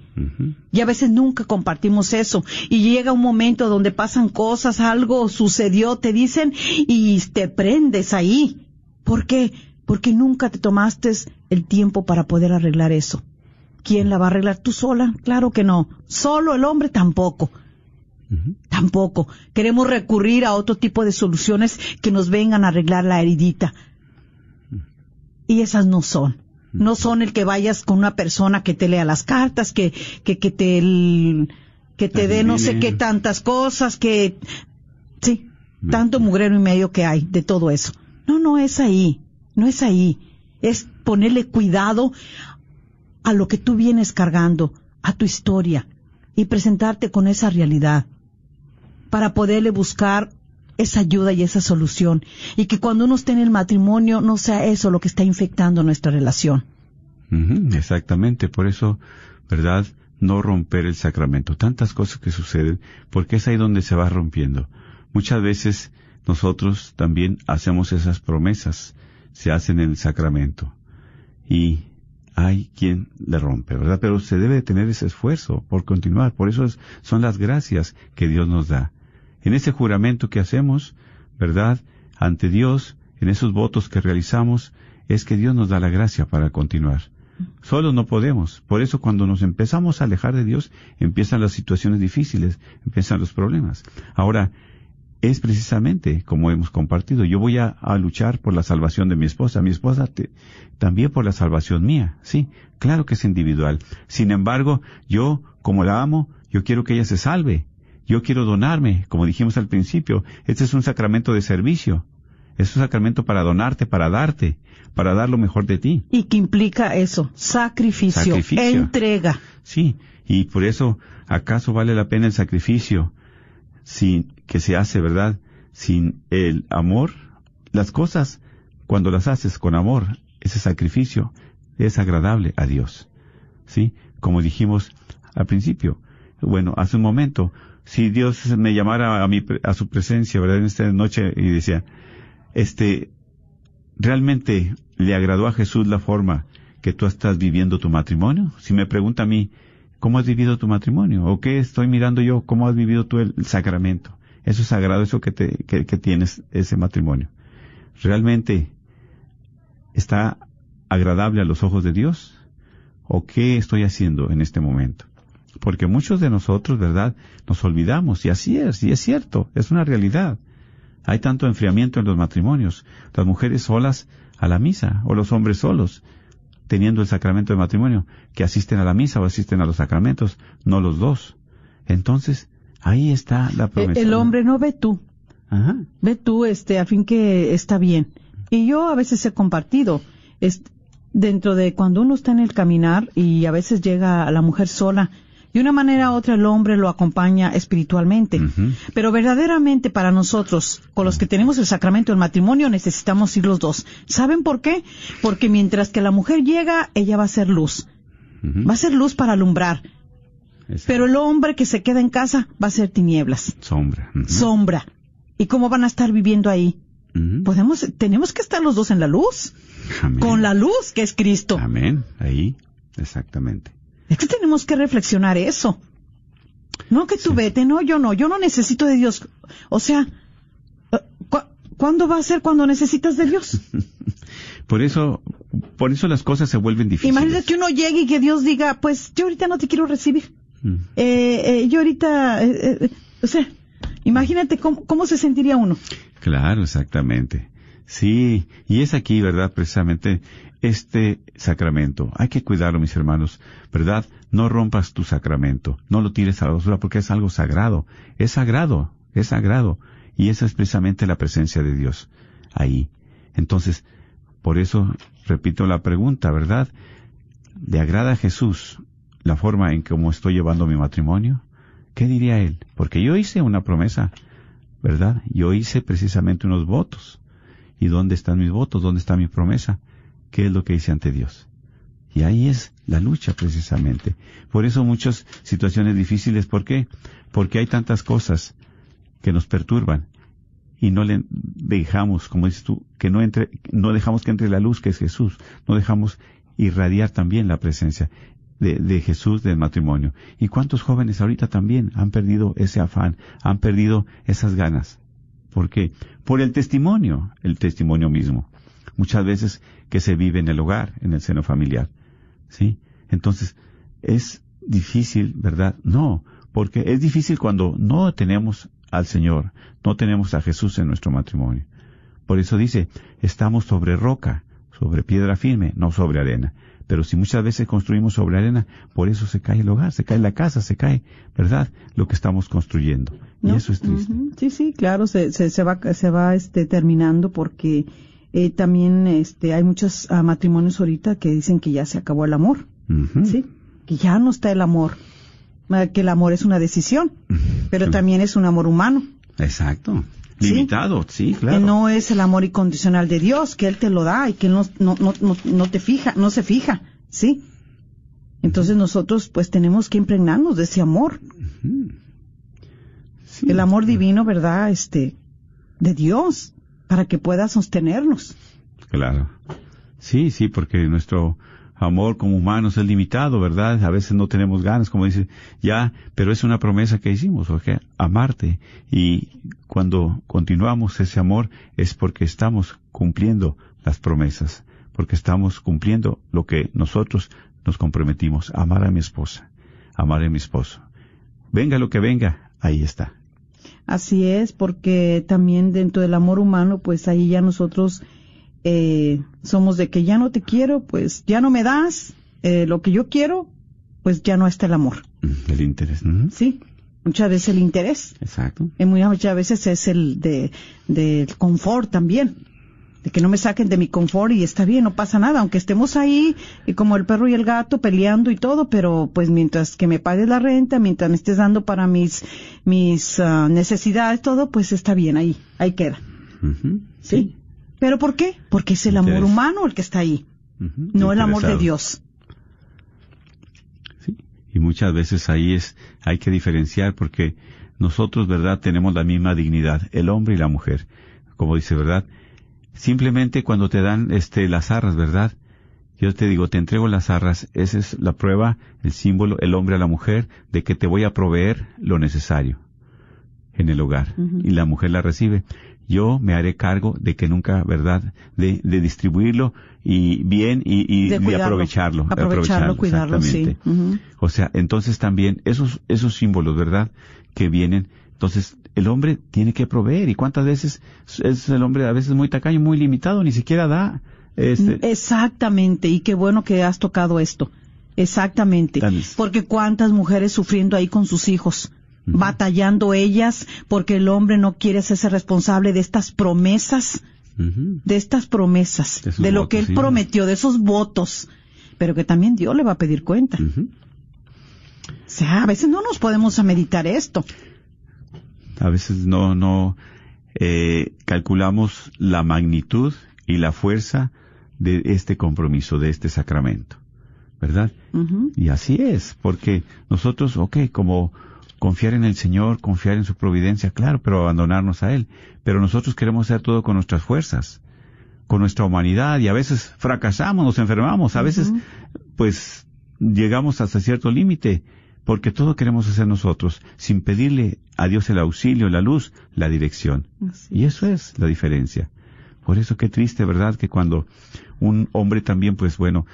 Y a veces nunca compartimos eso. Y llega un momento donde pasan cosas, algo sucedió, te dicen, y te prendes ahí. ¿Por qué? Porque nunca te tomaste el tiempo para poder arreglar eso. ¿Quién la va a arreglar? ¿Tú sola? Claro que no. Solo el hombre tampoco. Tampoco. Queremos recurrir a otro tipo de soluciones que nos vengan a arreglar la heridita y esas no son. No son el que vayas con una persona que te lea las cartas, que, que, que te, que te dé no sé qué tantas cosas, que, sí, tanto mugrero y medio que hay de todo eso. No, no es ahí, no es ahí. Es ponerle cuidado a lo que tú vienes cargando, a tu historia, y presentarte con esa realidad, para poderle buscar esa ayuda y esa solución. Y que cuando uno esté en el matrimonio no sea eso lo que está infectando nuestra relación. exactamente, por eso, ¿verdad? no romper el sacramento. Tantas cosas que suceden, porque es ahí donde se va rompiendo. Muchas veces nosotros también hacemos esas promesas, se hacen en el sacramento. Y hay quien le rompe, ¿verdad? Pero se debe tener ese esfuerzo por continuar. Por eso son las gracias que Dios nos da. En ese juramento que hacemos, ¿verdad? Ante Dios, en esos votos que realizamos, es que Dios nos da la gracia para continuar. Solos no podemos. Por eso cuando nos empezamos a alejar de Dios, empiezan las situaciones difíciles, empiezan los problemas. Ahora, es precisamente como hemos compartido. Yo voy a, luchar por la salvación de mi esposa, mi esposa también por la salvación mía. Sí, claro que es individual. Sin embargo, yo, como la amo, yo quiero que ella se salve. Yo quiero donarme, como dijimos al principio. Este es un sacramento de servicio. Es un sacramento para donarte, para darte, para dar lo mejor de ti. Y que implica eso, sacrificio, sacrificio. entrega. Sí, y por eso, ¿acaso vale la pena el sacrificio? sin que se hace, ¿verdad? Sin el amor, las cosas, cuando las haces con amor, ese sacrificio es agradable a Dios. ¿Sí? Como dijimos al principio. Bueno, hace un momento, si Dios me llamara a, mi, a su presencia, ¿verdad? En esta noche y decía, este, ¿realmente le agradó a Jesús la forma que tú estás viviendo tu matrimonio? Si me pregunta a mí, ¿Cómo has vivido tu matrimonio? ¿O qué estoy mirando yo? ¿Cómo has vivido tú el, sacramento? Eso es sagrado, eso que, te, que, tienes, ese matrimonio. ¿Realmente está agradable a los ojos de Dios? ¿O qué estoy haciendo en este momento? Porque muchos de nosotros, ¿verdad? Nos olvidamos, y así es, y es cierto, es una realidad. Hay tanto enfriamiento en los matrimonios, las mujeres solas a la misa, o los hombres solos, teniendo el sacramento de matrimonio, que asisten a la misa o asisten a los sacramentos, no los dos. Entonces, ahí está la promesa. El hombre no ve tú. Ajá. Ve tú, este, a fin que está bien. Y yo a veces he compartido, es, dentro de cuando uno está en el caminar y a veces llega la mujer sola, de una manera u otra el hombre lo acompaña espiritualmente. Pero verdaderamente para nosotros, con los que tenemos el sacramento del matrimonio, necesitamos ir los dos. ¿Saben por qué? Porque mientras que la mujer llega, ella va a ser luz. Va a ser luz para alumbrar. Pero el hombre que se queda en casa va a ser tinieblas. Sombra. Sombra. ¿Y cómo van a estar viviendo ahí? Podemos, tenemos que estar los dos en la luz. Con la luz que es Cristo. Amén. Ahí, exactamente. Es que tenemos que reflexionar eso. No que tú vete, no, yo no, yo no necesito de Dios. O sea, eh, ¿cuándo va a ser cuando necesitas de Dios? por eso, por eso las cosas se vuelven difíciles. Imagínate que uno llegue y que Dios diga, pues yo ahorita no te quiero recibir. Mm. Eh, eh, yo ahorita, o sea, imagínate cómo, cómo se sentiría uno. Claro, exactamente. Sí, y es aquí, ¿verdad? Precisamente este sacramento. Hay que cuidarlo, mis hermanos, ¿verdad? No rompas tu sacramento, no lo tires a la basura porque es algo sagrado. Es sagrado, es sagrado. Y esa es precisamente la presencia de Dios ahí. Entonces, por eso repito la pregunta, ¿verdad? ¿Le agrada a Jesús la forma en cómo estoy llevando mi matrimonio? ¿Qué diría él? Porque yo hice una promesa, ¿verdad? Yo hice precisamente unos votos. ¿Y dónde están mis votos? ¿Dónde está mi promesa? Qué es lo que hice ante Dios. Y ahí es la lucha precisamente. Por eso muchas situaciones difíciles, ¿por qué? Porque hay tantas cosas que nos perturban y no le dejamos, como dices tú, que no entre, no dejamos que entre la luz que es Jesús, no dejamos irradiar también la presencia de, de, Jesús del matrimonio. ¿Y cuántos jóvenes ahorita también han perdido ese afán, han perdido esas ganas? ¿Por qué? Por el testimonio, el testimonio mismo muchas veces que se vive en el hogar, en el seno familiar. ¿Sí? Entonces, es difícil, ¿verdad? No, porque es difícil cuando no tenemos al Señor, no tenemos a Jesús en nuestro matrimonio. Por eso dice, estamos sobre roca, sobre piedra firme, no sobre arena. Pero si muchas veces construimos sobre arena, por eso se cae el hogar, se cae la casa, se cae, ¿verdad? Lo que estamos construyendo. Y eso es triste. Sí, sí, claro, se, se, se va, se va este, terminando porque eh, también este, hay muchos ah, matrimonios ahorita que dicen que ya se acabó el amor, ¿sí? Que ya no está el amor, ah, que el amor es una decisión, pero también es un amor humano. Exacto. Limitado, sí, claro. Que no es el amor incondicional de Dios, que Él te lo da y que no, no, no, no, te fija, no se fija, ¿sí? Entonces nosotros pues tenemos que impregnarnos de ese amor. el amor divino, ¿verdad? Este, de Dios, para que pueda sostenernos. Claro. Sí, sí, porque nuestro amor como humanos es limitado, ¿verdad? A veces no tenemos ganas, como dice, ya, pero es una promesa que hicimos, ¿ok? Amarte. Y cuando continuamos ese amor es porque estamos cumpliendo las promesas, porque estamos cumpliendo lo que nosotros nos comprometimos, amar a mi esposa, amar a mi esposo. Venga lo que venga, ahí está. Así es, porque también dentro del amor humano, pues ahí ya nosotros eh, somos de que ya no te quiero, pues ya no me das eh, lo que yo quiero, pues ya no está el amor. Mm, el interés. Sí, muchas veces el interés. Exacto. Y muchas veces es el de, de confort también. De que no me saquen de mi confort y está bien, no pasa nada, aunque estemos ahí y como el perro y el gato peleando y todo, pero pues mientras que me pagues la renta, mientras me estés dando para mis, mis ah, necesidades, todo, pues está bien ahí, ahí queda. ¿Sí? ¿Pero por qué? Porque es el amor humano el que está ahí, no el amor de Dios. Sí, y muchas veces ahí es, hay que diferenciar porque nosotros, ¿verdad?, tenemos la misma dignidad, el hombre y la mujer. Como dice, ¿verdad? Simplemente cuando te dan este las arras, ¿verdad? Yo te digo, te entrego las arras, esa es la prueba, el símbolo, el hombre a la mujer, de que te voy a proveer lo necesario en el hogar. Y la mujer la recibe yo me haré cargo de que nunca, ¿verdad?, de, de distribuirlo y bien y, de, aprovecharlo. Aprovecharlo, cuidarlo, sí. O sea, entonces también esos, esos símbolos, ¿verdad?, que vienen, entonces el hombre tiene que proveer y cuántas veces es el hombre a veces muy tacaño, muy limitado, ni siquiera da. Este... Exactamente, y qué bueno que has tocado esto. Exactamente. Porque cuántas mujeres sufriendo ahí con sus hijos batallando ellas porque el hombre no quiere hacerse responsable de estas promesas, de estas promesas, de, lo que él prometió, de esos votos, pero que también Dios le va a pedir cuenta. O sea, a veces no nos podemos a meditar esto. A veces no, no eh, calculamos la magnitud y la fuerza de este compromiso, de este sacramento, ¿verdad? Y así es, porque nosotros, ok, como confiar en el Señor, confiar en su providencia, claro, pero abandonarnos a Él. Pero nosotros queremos hacer todo con nuestras fuerzas, con nuestra humanidad, y a veces fracasamos, nos enfermamos, a veces, pues, llegamos hasta cierto límite, porque todo queremos hacer nosotros, sin pedirle a Dios el auxilio, la luz, la dirección. y eso es la diferencia. Por eso qué triste, ¿verdad? Que cuando un hombre también, pues bueno,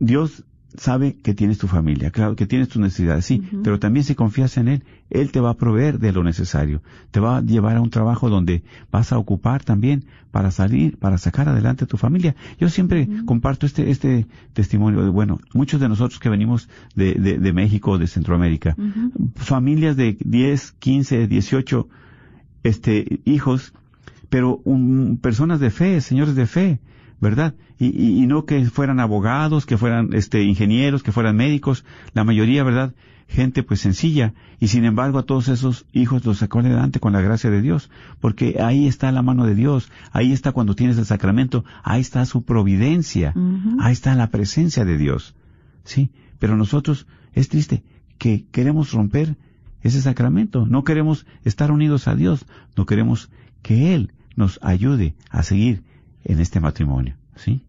Dios sabe que tienes tu familia, claro, que tienes tus necesidades, sí, pero también si confías en Él, Él te va a proveer de lo necesario, te va a llevar a un trabajo donde vas a ocupar también para salir, para sacar adelante a tu familia. Yo siempre comparto este, este testimonio de, bueno, muchos de nosotros que venimos de, de, de México, de Centroamérica, familias de 10, 15, 18, este, hijos, pero personas de fe, señores de fe, ¿verdad? Y, y, no que fueran abogados, que fueran este, ingenieros, que fueran médicos, la mayoría, ¿verdad? Gente pues sencilla, y sin embargo a todos esos hijos los sacó adelante con la gracia de Dios, porque ahí está la mano de Dios, ahí está cuando tienes el sacramento, ahí está su providencia, ahí está la presencia de Dios, ¿sí? Pero nosotros, es triste, que queremos romper ese sacramento, no queremos estar unidos a Dios, no queremos que Él nos ayude a seguir en este matrimonio, ¿sí?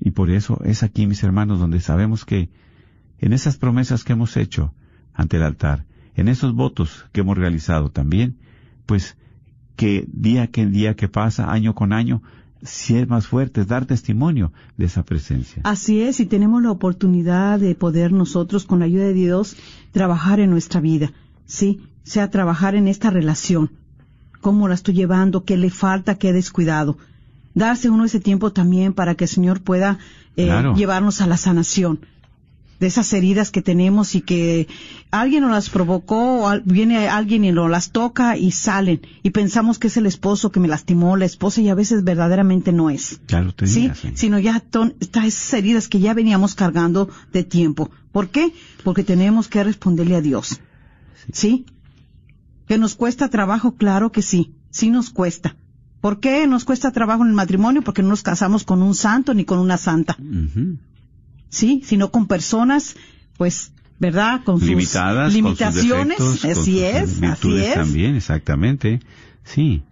Y por eso es aquí, mis hermanos, donde sabemos que en esas promesas que hemos hecho ante el altar, en esos votos que hemos realizado también, pues que día que día que pasa, año con año, si es más fuerte, dar testimonio de esa presencia. Así es, y tenemos la oportunidad de poder nosotros, con la ayuda de Dios, trabajar en nuestra vida, ¿sí? sea, trabajar en esta relación. ¿Cómo la estoy llevando? ¿Qué le falta? ¿Qué he descuidado? Darse uno ese tiempo también para que el Señor pueda eh, llevarnos a la sanación de esas heridas que tenemos y que alguien nos las provocó, o viene alguien y nos las toca y salen y pensamos que es el esposo que me lastimó, la esposa y a veces verdaderamente no es. Claro, te ¿Sí? Sino ya están esas heridas que ya veníamos cargando de tiempo. ¿Por qué? Porque tenemos que responderle a Dios. ¿Sí? ¿Que nos cuesta trabajo? Claro que sí, sí nos cuesta. ¿Por qué nos cuesta trabajo en el matrimonio? Porque no nos casamos con un santo ni con una santa. sí, sino con personas, pues, ¿verdad? Con sus limitadas, limitaciones, con sus defectos, así con sus es, así es. también, exactamente. Sí.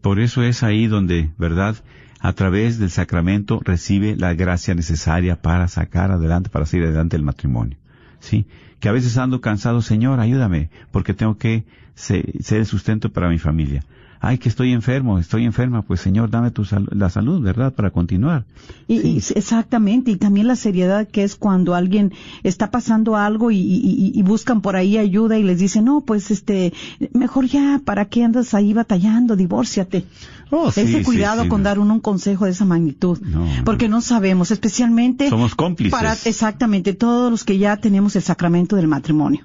Por eso es ahí donde, ¿verdad? A través del sacramento recibe la gracia necesaria para sacar adelante, para seguir adelante el matrimonio. Sí. Que a veces ando cansado, Señor, ayúdame, porque tengo que se- ser el sustento para mi familia. Ay, que estoy enfermo, estoy enferma, pues Señor, dame tu sal- la salud, ¿verdad? Para continuar. Y, y- exactamente, y también la seriedad que es cuando alguien está pasando algo y, y- y- y buscan por ahí ayuda y les dicen, no, pues este, mejor ya, ¿para qué andas ahí batallando? Divórciate. Oh, sí, Ese cuidado sí, con no. dar uno un consejo de esa magnitud. No, porque no sabemos, especialmente Somos cómplices. para exactamente todos los que ya tenemos el sacramento del matrimonio.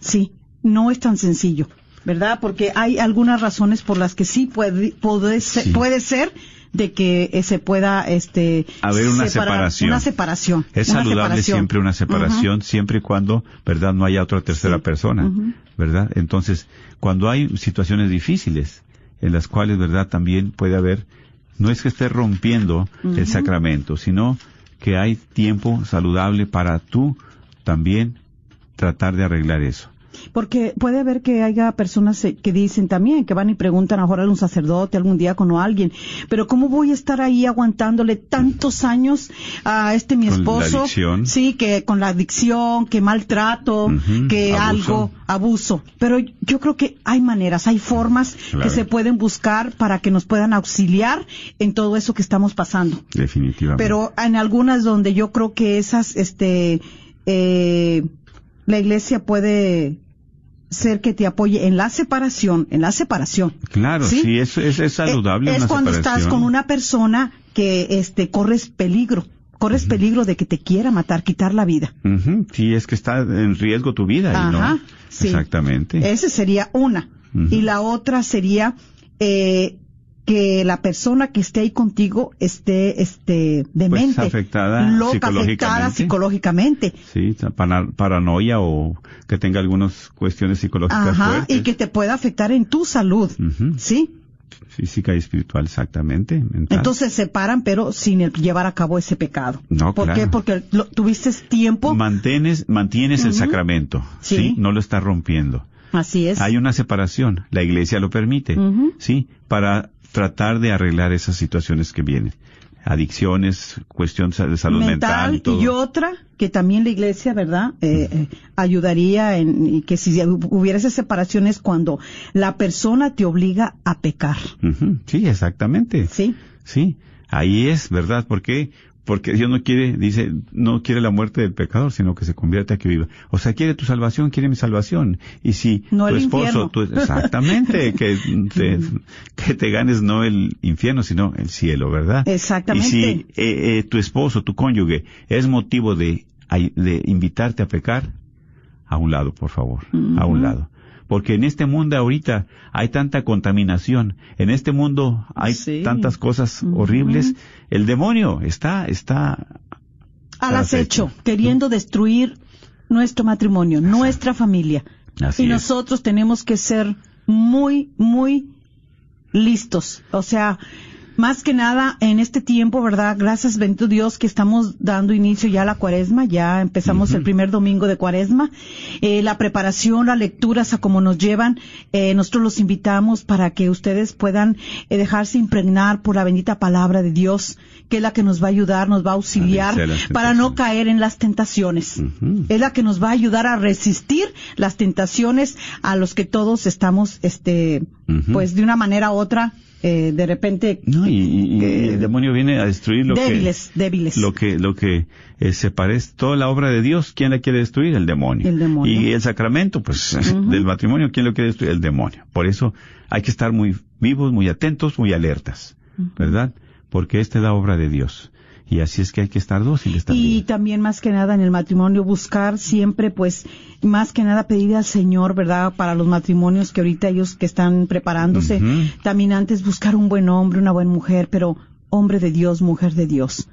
Sí, no es tan sencillo, ¿verdad? Porque hay algunas razones por las que sí puede, puede, ser, Sí. puede ser de que eh, se pueda este haber una separar- separación. una separación Es una saludable separación. siempre una separación, siempre y cuando, ¿verdad? No haya otra tercera Sí. persona. ¿verdad? Entonces, cuando hay situaciones difíciles, en las cuales, ¿verdad? También puede haber, no es que esté rompiendo el sacramento, sino que hay tiempo saludable para tú también tratar de arreglar eso. Porque puede haber que haya personas eh, que dicen también, que van y preguntan a lo mejor a un sacerdote, algún diácono, a alguien, pero ¿cómo voy a estar ahí aguantándole tantos años a este mi esposo? Sí, que con la adicción, que maltrato, que abuso. algo, abuso. Pero yo creo que hay maneras, hay formas Claro. que se pueden buscar para que nos puedan auxiliar en todo eso que estamos pasando. Definitivamente. Pero en algunas donde yo creo que esas, este, eh, la iglesia puede ser que te apoye en la separación, en la separación. Claro, sí, es, es, es saludable Es una cuando separación. estás con una persona que, este, corres peligro, corres peligro de que te quiera matar, quitar la vida. Sí, es que está en riesgo tu vida, y ¿no? sí. Exactamente. Esa sería una. Y la otra sería eh, que la persona que esté ahí contigo esté este demente, Pues, afectada loca, afectada psicológicamente. Sí, paranoia o que tenga algunas cuestiones psicológicas Ajá, fuertes. y que te pueda afectar en tu salud. ¿sí? Física y espiritual, exactamente. mental. Entonces se separan, pero sin el llevar a cabo ese pecado. No, ¿Por claro. qué? Porque lo- tuviste tiempo, Mantienes, mantienes el sacramento, Sí. sí. No lo estás rompiendo. así es. Hay una separación, la iglesia lo permite, sí, para tratar de arreglar esas situaciones que vienen. Adicciones, cuestiones de salud mental, todo. y otra que también la iglesia, ¿verdad? Eh, eh, ayudaría en y que si hubiera esas separaciones cuando la persona te obliga a pecar, Sí, exactamente. ¿sí? Sí, ahí es, ¿verdad? ¿Por qué? Porque Dios no quiere, dice, no quiere la muerte del pecador, sino que se convierta a que viva. O sea, quiere tu salvación, quiere mi salvación. Y si No tu esposo, tu- exactamente, que te, que te ganes no el infierno, sino el cielo, ¿verdad? Exactamente. Y si eh, eh, tu esposo, tu cónyuge, es motivo de, de invitarte a pecar, a un lado, por favor, a un lado. Porque en este mundo ahorita hay tanta contaminación, en este mundo hay Sí. tantas cosas horribles. El demonio está, está Al acecho, acecho. queriendo destruir nuestro matrimonio, nuestra familia. Así y es. nosotros tenemos que ser muy, muy listos. O sea, más que nada en este tiempo, ¿verdad? Gracias, bendito Dios, que estamos dando inicio ya a la cuaresma, ya empezamos el primer domingo de cuaresma. Eh, la preparación, las lecturas a cómo nos llevan, eh, nosotros los invitamos para que ustedes puedan eh, dejarse impregnar por la bendita palabra de Dios, que es la que nos va a ayudar, nos va a auxiliar las para no caer en las tentaciones. Es la que nos va a ayudar a resistir las tentaciones a los que todos estamos, este, pues de una manera u otra, eh, de repente No, y, y- y Que- el demonio viene a destruir lo débiles, que débiles. lo que lo que eh, se parece toda la obra de Dios. ¿Quién la quiere destruir? El demonio. El demonio. Y el sacramento, pues del matrimonio, ¿quién lo quiere destruir? El demonio. Por eso hay que estar muy vivos, muy atentos, muy alertas, ¿verdad? Porque esta es la obra de Dios. Y así es que hay que estar dóciles Y también. también más que nada en el matrimonio buscar siempre pues más que nada pedir al Señor, ¿verdad? Para los matrimonios que ahorita ellos que están preparándose, también antes buscar un buen hombre, una buena mujer, pero hombre de Dios, mujer de Dios.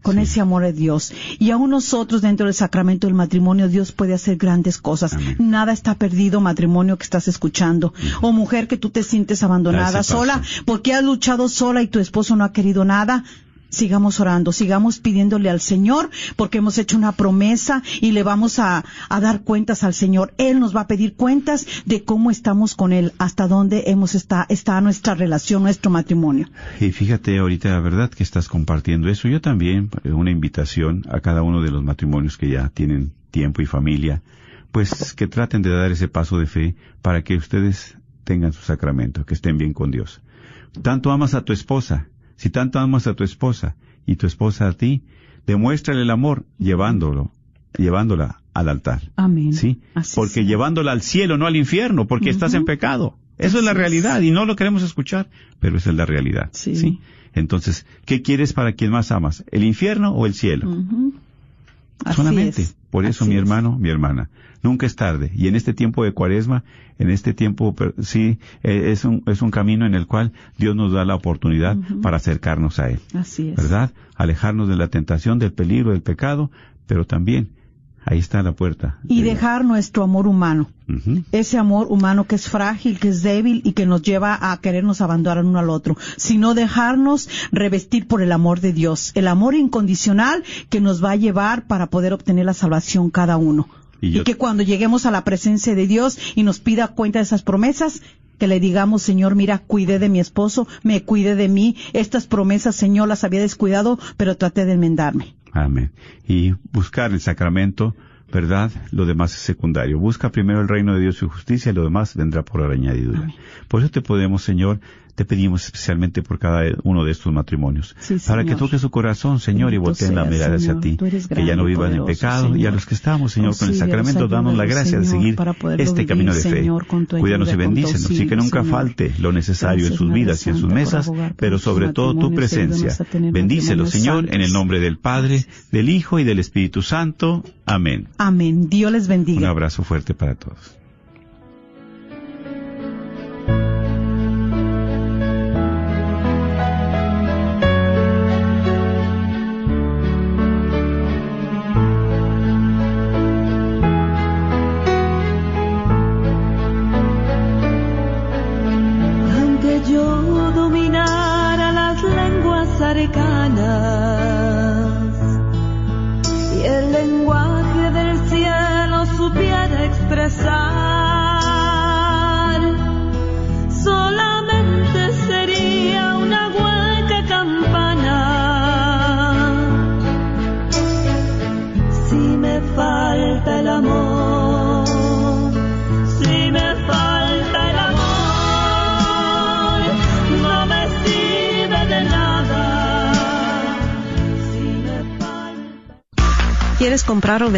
Con Sí. ese amor de Dios. Y aún nosotros dentro del sacramento del matrimonio, Dios puede hacer grandes cosas. Amén. Nada está perdido, matrimonio que estás escuchando. O mujer que tú te sientes abandonada, sola, porque has luchado sola y tu esposo no ha querido nada. Sigamos orando, sigamos pidiéndole al Señor, porque hemos hecho una promesa y le vamos a, dar cuentas al Señor. Él nos va a pedir cuentas de cómo estamos con Él, hasta dónde hemos está, está nuestra relación, nuestro matrimonio. Y fíjate ahorita, la verdad que estás compartiendo eso. Yo también, eh, una invitación a cada uno de los matrimonios que ya tienen tiempo y familia, pues que traten de dar ese paso de fe para que ustedes tengan su sacramento, que estén bien con Dios. Tanto amas a tu esposa, si tanto amas a tu esposa y tu esposa a ti, demuéstrale el amor llevándolo, llevándola al altar. Amén. ¿Sí? porque llevándola al cielo, no al infierno, porque estás en pecado. Eso es la realidad y no lo queremos escuchar, pero esa es la realidad. Sí. Entonces, ¿qué quieres para quien más amas? ¿El infierno o el cielo? Solamente. Por eso, mi hermano, mi hermana, nunca es tarde. Y en este tiempo de cuaresma, en este tiempo, sí, eh, es un, es un camino en el cual Dios nos da la oportunidad para acercarnos a Él. Así es. ¿Verdad? Alejarnos de la tentación, del peligro, del pecado, pero también ahí está la puerta. Y dejar nuestro amor humano. Ese amor humano que es frágil, que es débil y que nos lleva a querernos abandonar uno al otro. Sino dejarnos revestir por el amor de Dios. El amor incondicional que nos va a llevar para poder obtener la salvación cada uno. Y, que cuando lleguemos a la presencia de Dios y nos pida cuenta de esas promesas, que le digamos, Señor, mira, cuide de mi esposo, me cuide de mí, estas promesas, Señor, las había descuidado, pero traté de enmendarme. Amén. Y buscar el sacramento, ¿verdad? Lo demás es secundario. Busca primero el reino de Dios y su justicia y lo demás vendrá por añadidura. Por eso te podemos, Señor, te pedimos especialmente por cada uno de estos matrimonios, para que toque su corazón, Señor, y volteen la mirada hacia ti, que ya no vivan en pecado, y a los que estamos, Señor, con el sacramento, danos la gracia de seguir este camino de fe. Cuídanos y bendícenos, y que nunca falte lo necesario en sus vidas y en sus mesas, pero sobre todo tu presencia. Bendícelos, Señor, en el nombre del Padre, del Hijo y del Espíritu Santo. Amén. Amén. Dios les bendiga. Un abrazo fuerte para todos.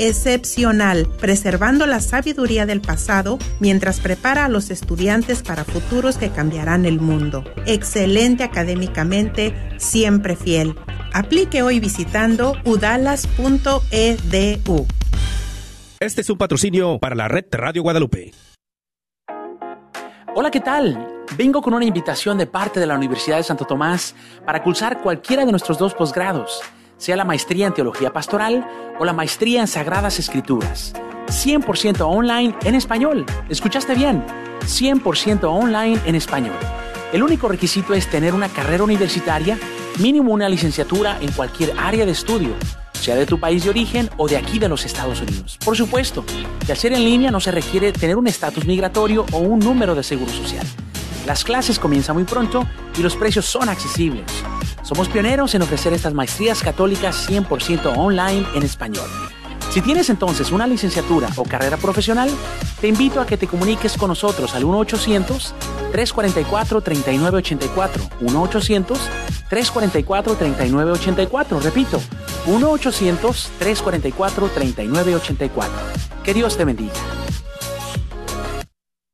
excepcional, preservando la sabiduría del pasado mientras prepara a los estudiantes para futuros que cambiarán el mundo. Excelente académicamente, siempre fiel. Aplique hoy visitando udalas.edu. Este es un patrocinio para la red Radio Guadalupe. Hola, ¿qué tal? Vengo con una invitación de parte de la Universidad de Santo Tomás para cursar cualquiera de nuestros dos posgrados sea la maestría en teología pastoral o la maestría en sagradas escrituras. 100% online en español. ¿Escuchaste bien? 100% online en español. El único requisito es tener una carrera universitaria Mínimo una licenciatura en cualquier área de estudio, sea de tu país de origen o de aquí de los Estados Unidos. Por supuesto, al ser en línea no se requiere tener un estatus migratorio o un número de seguro social. Las clases comienzan muy pronto y los precios son accesibles. Somos pioneros en ofrecer estas maestrías católicas 100% online en español. Si tienes entonces una licenciatura o carrera profesional, te invito a que te comuniques con nosotros al 1-800-344-3984. 1-800-344-3984. Repito, 1-800-344-3984. Que Dios te bendiga.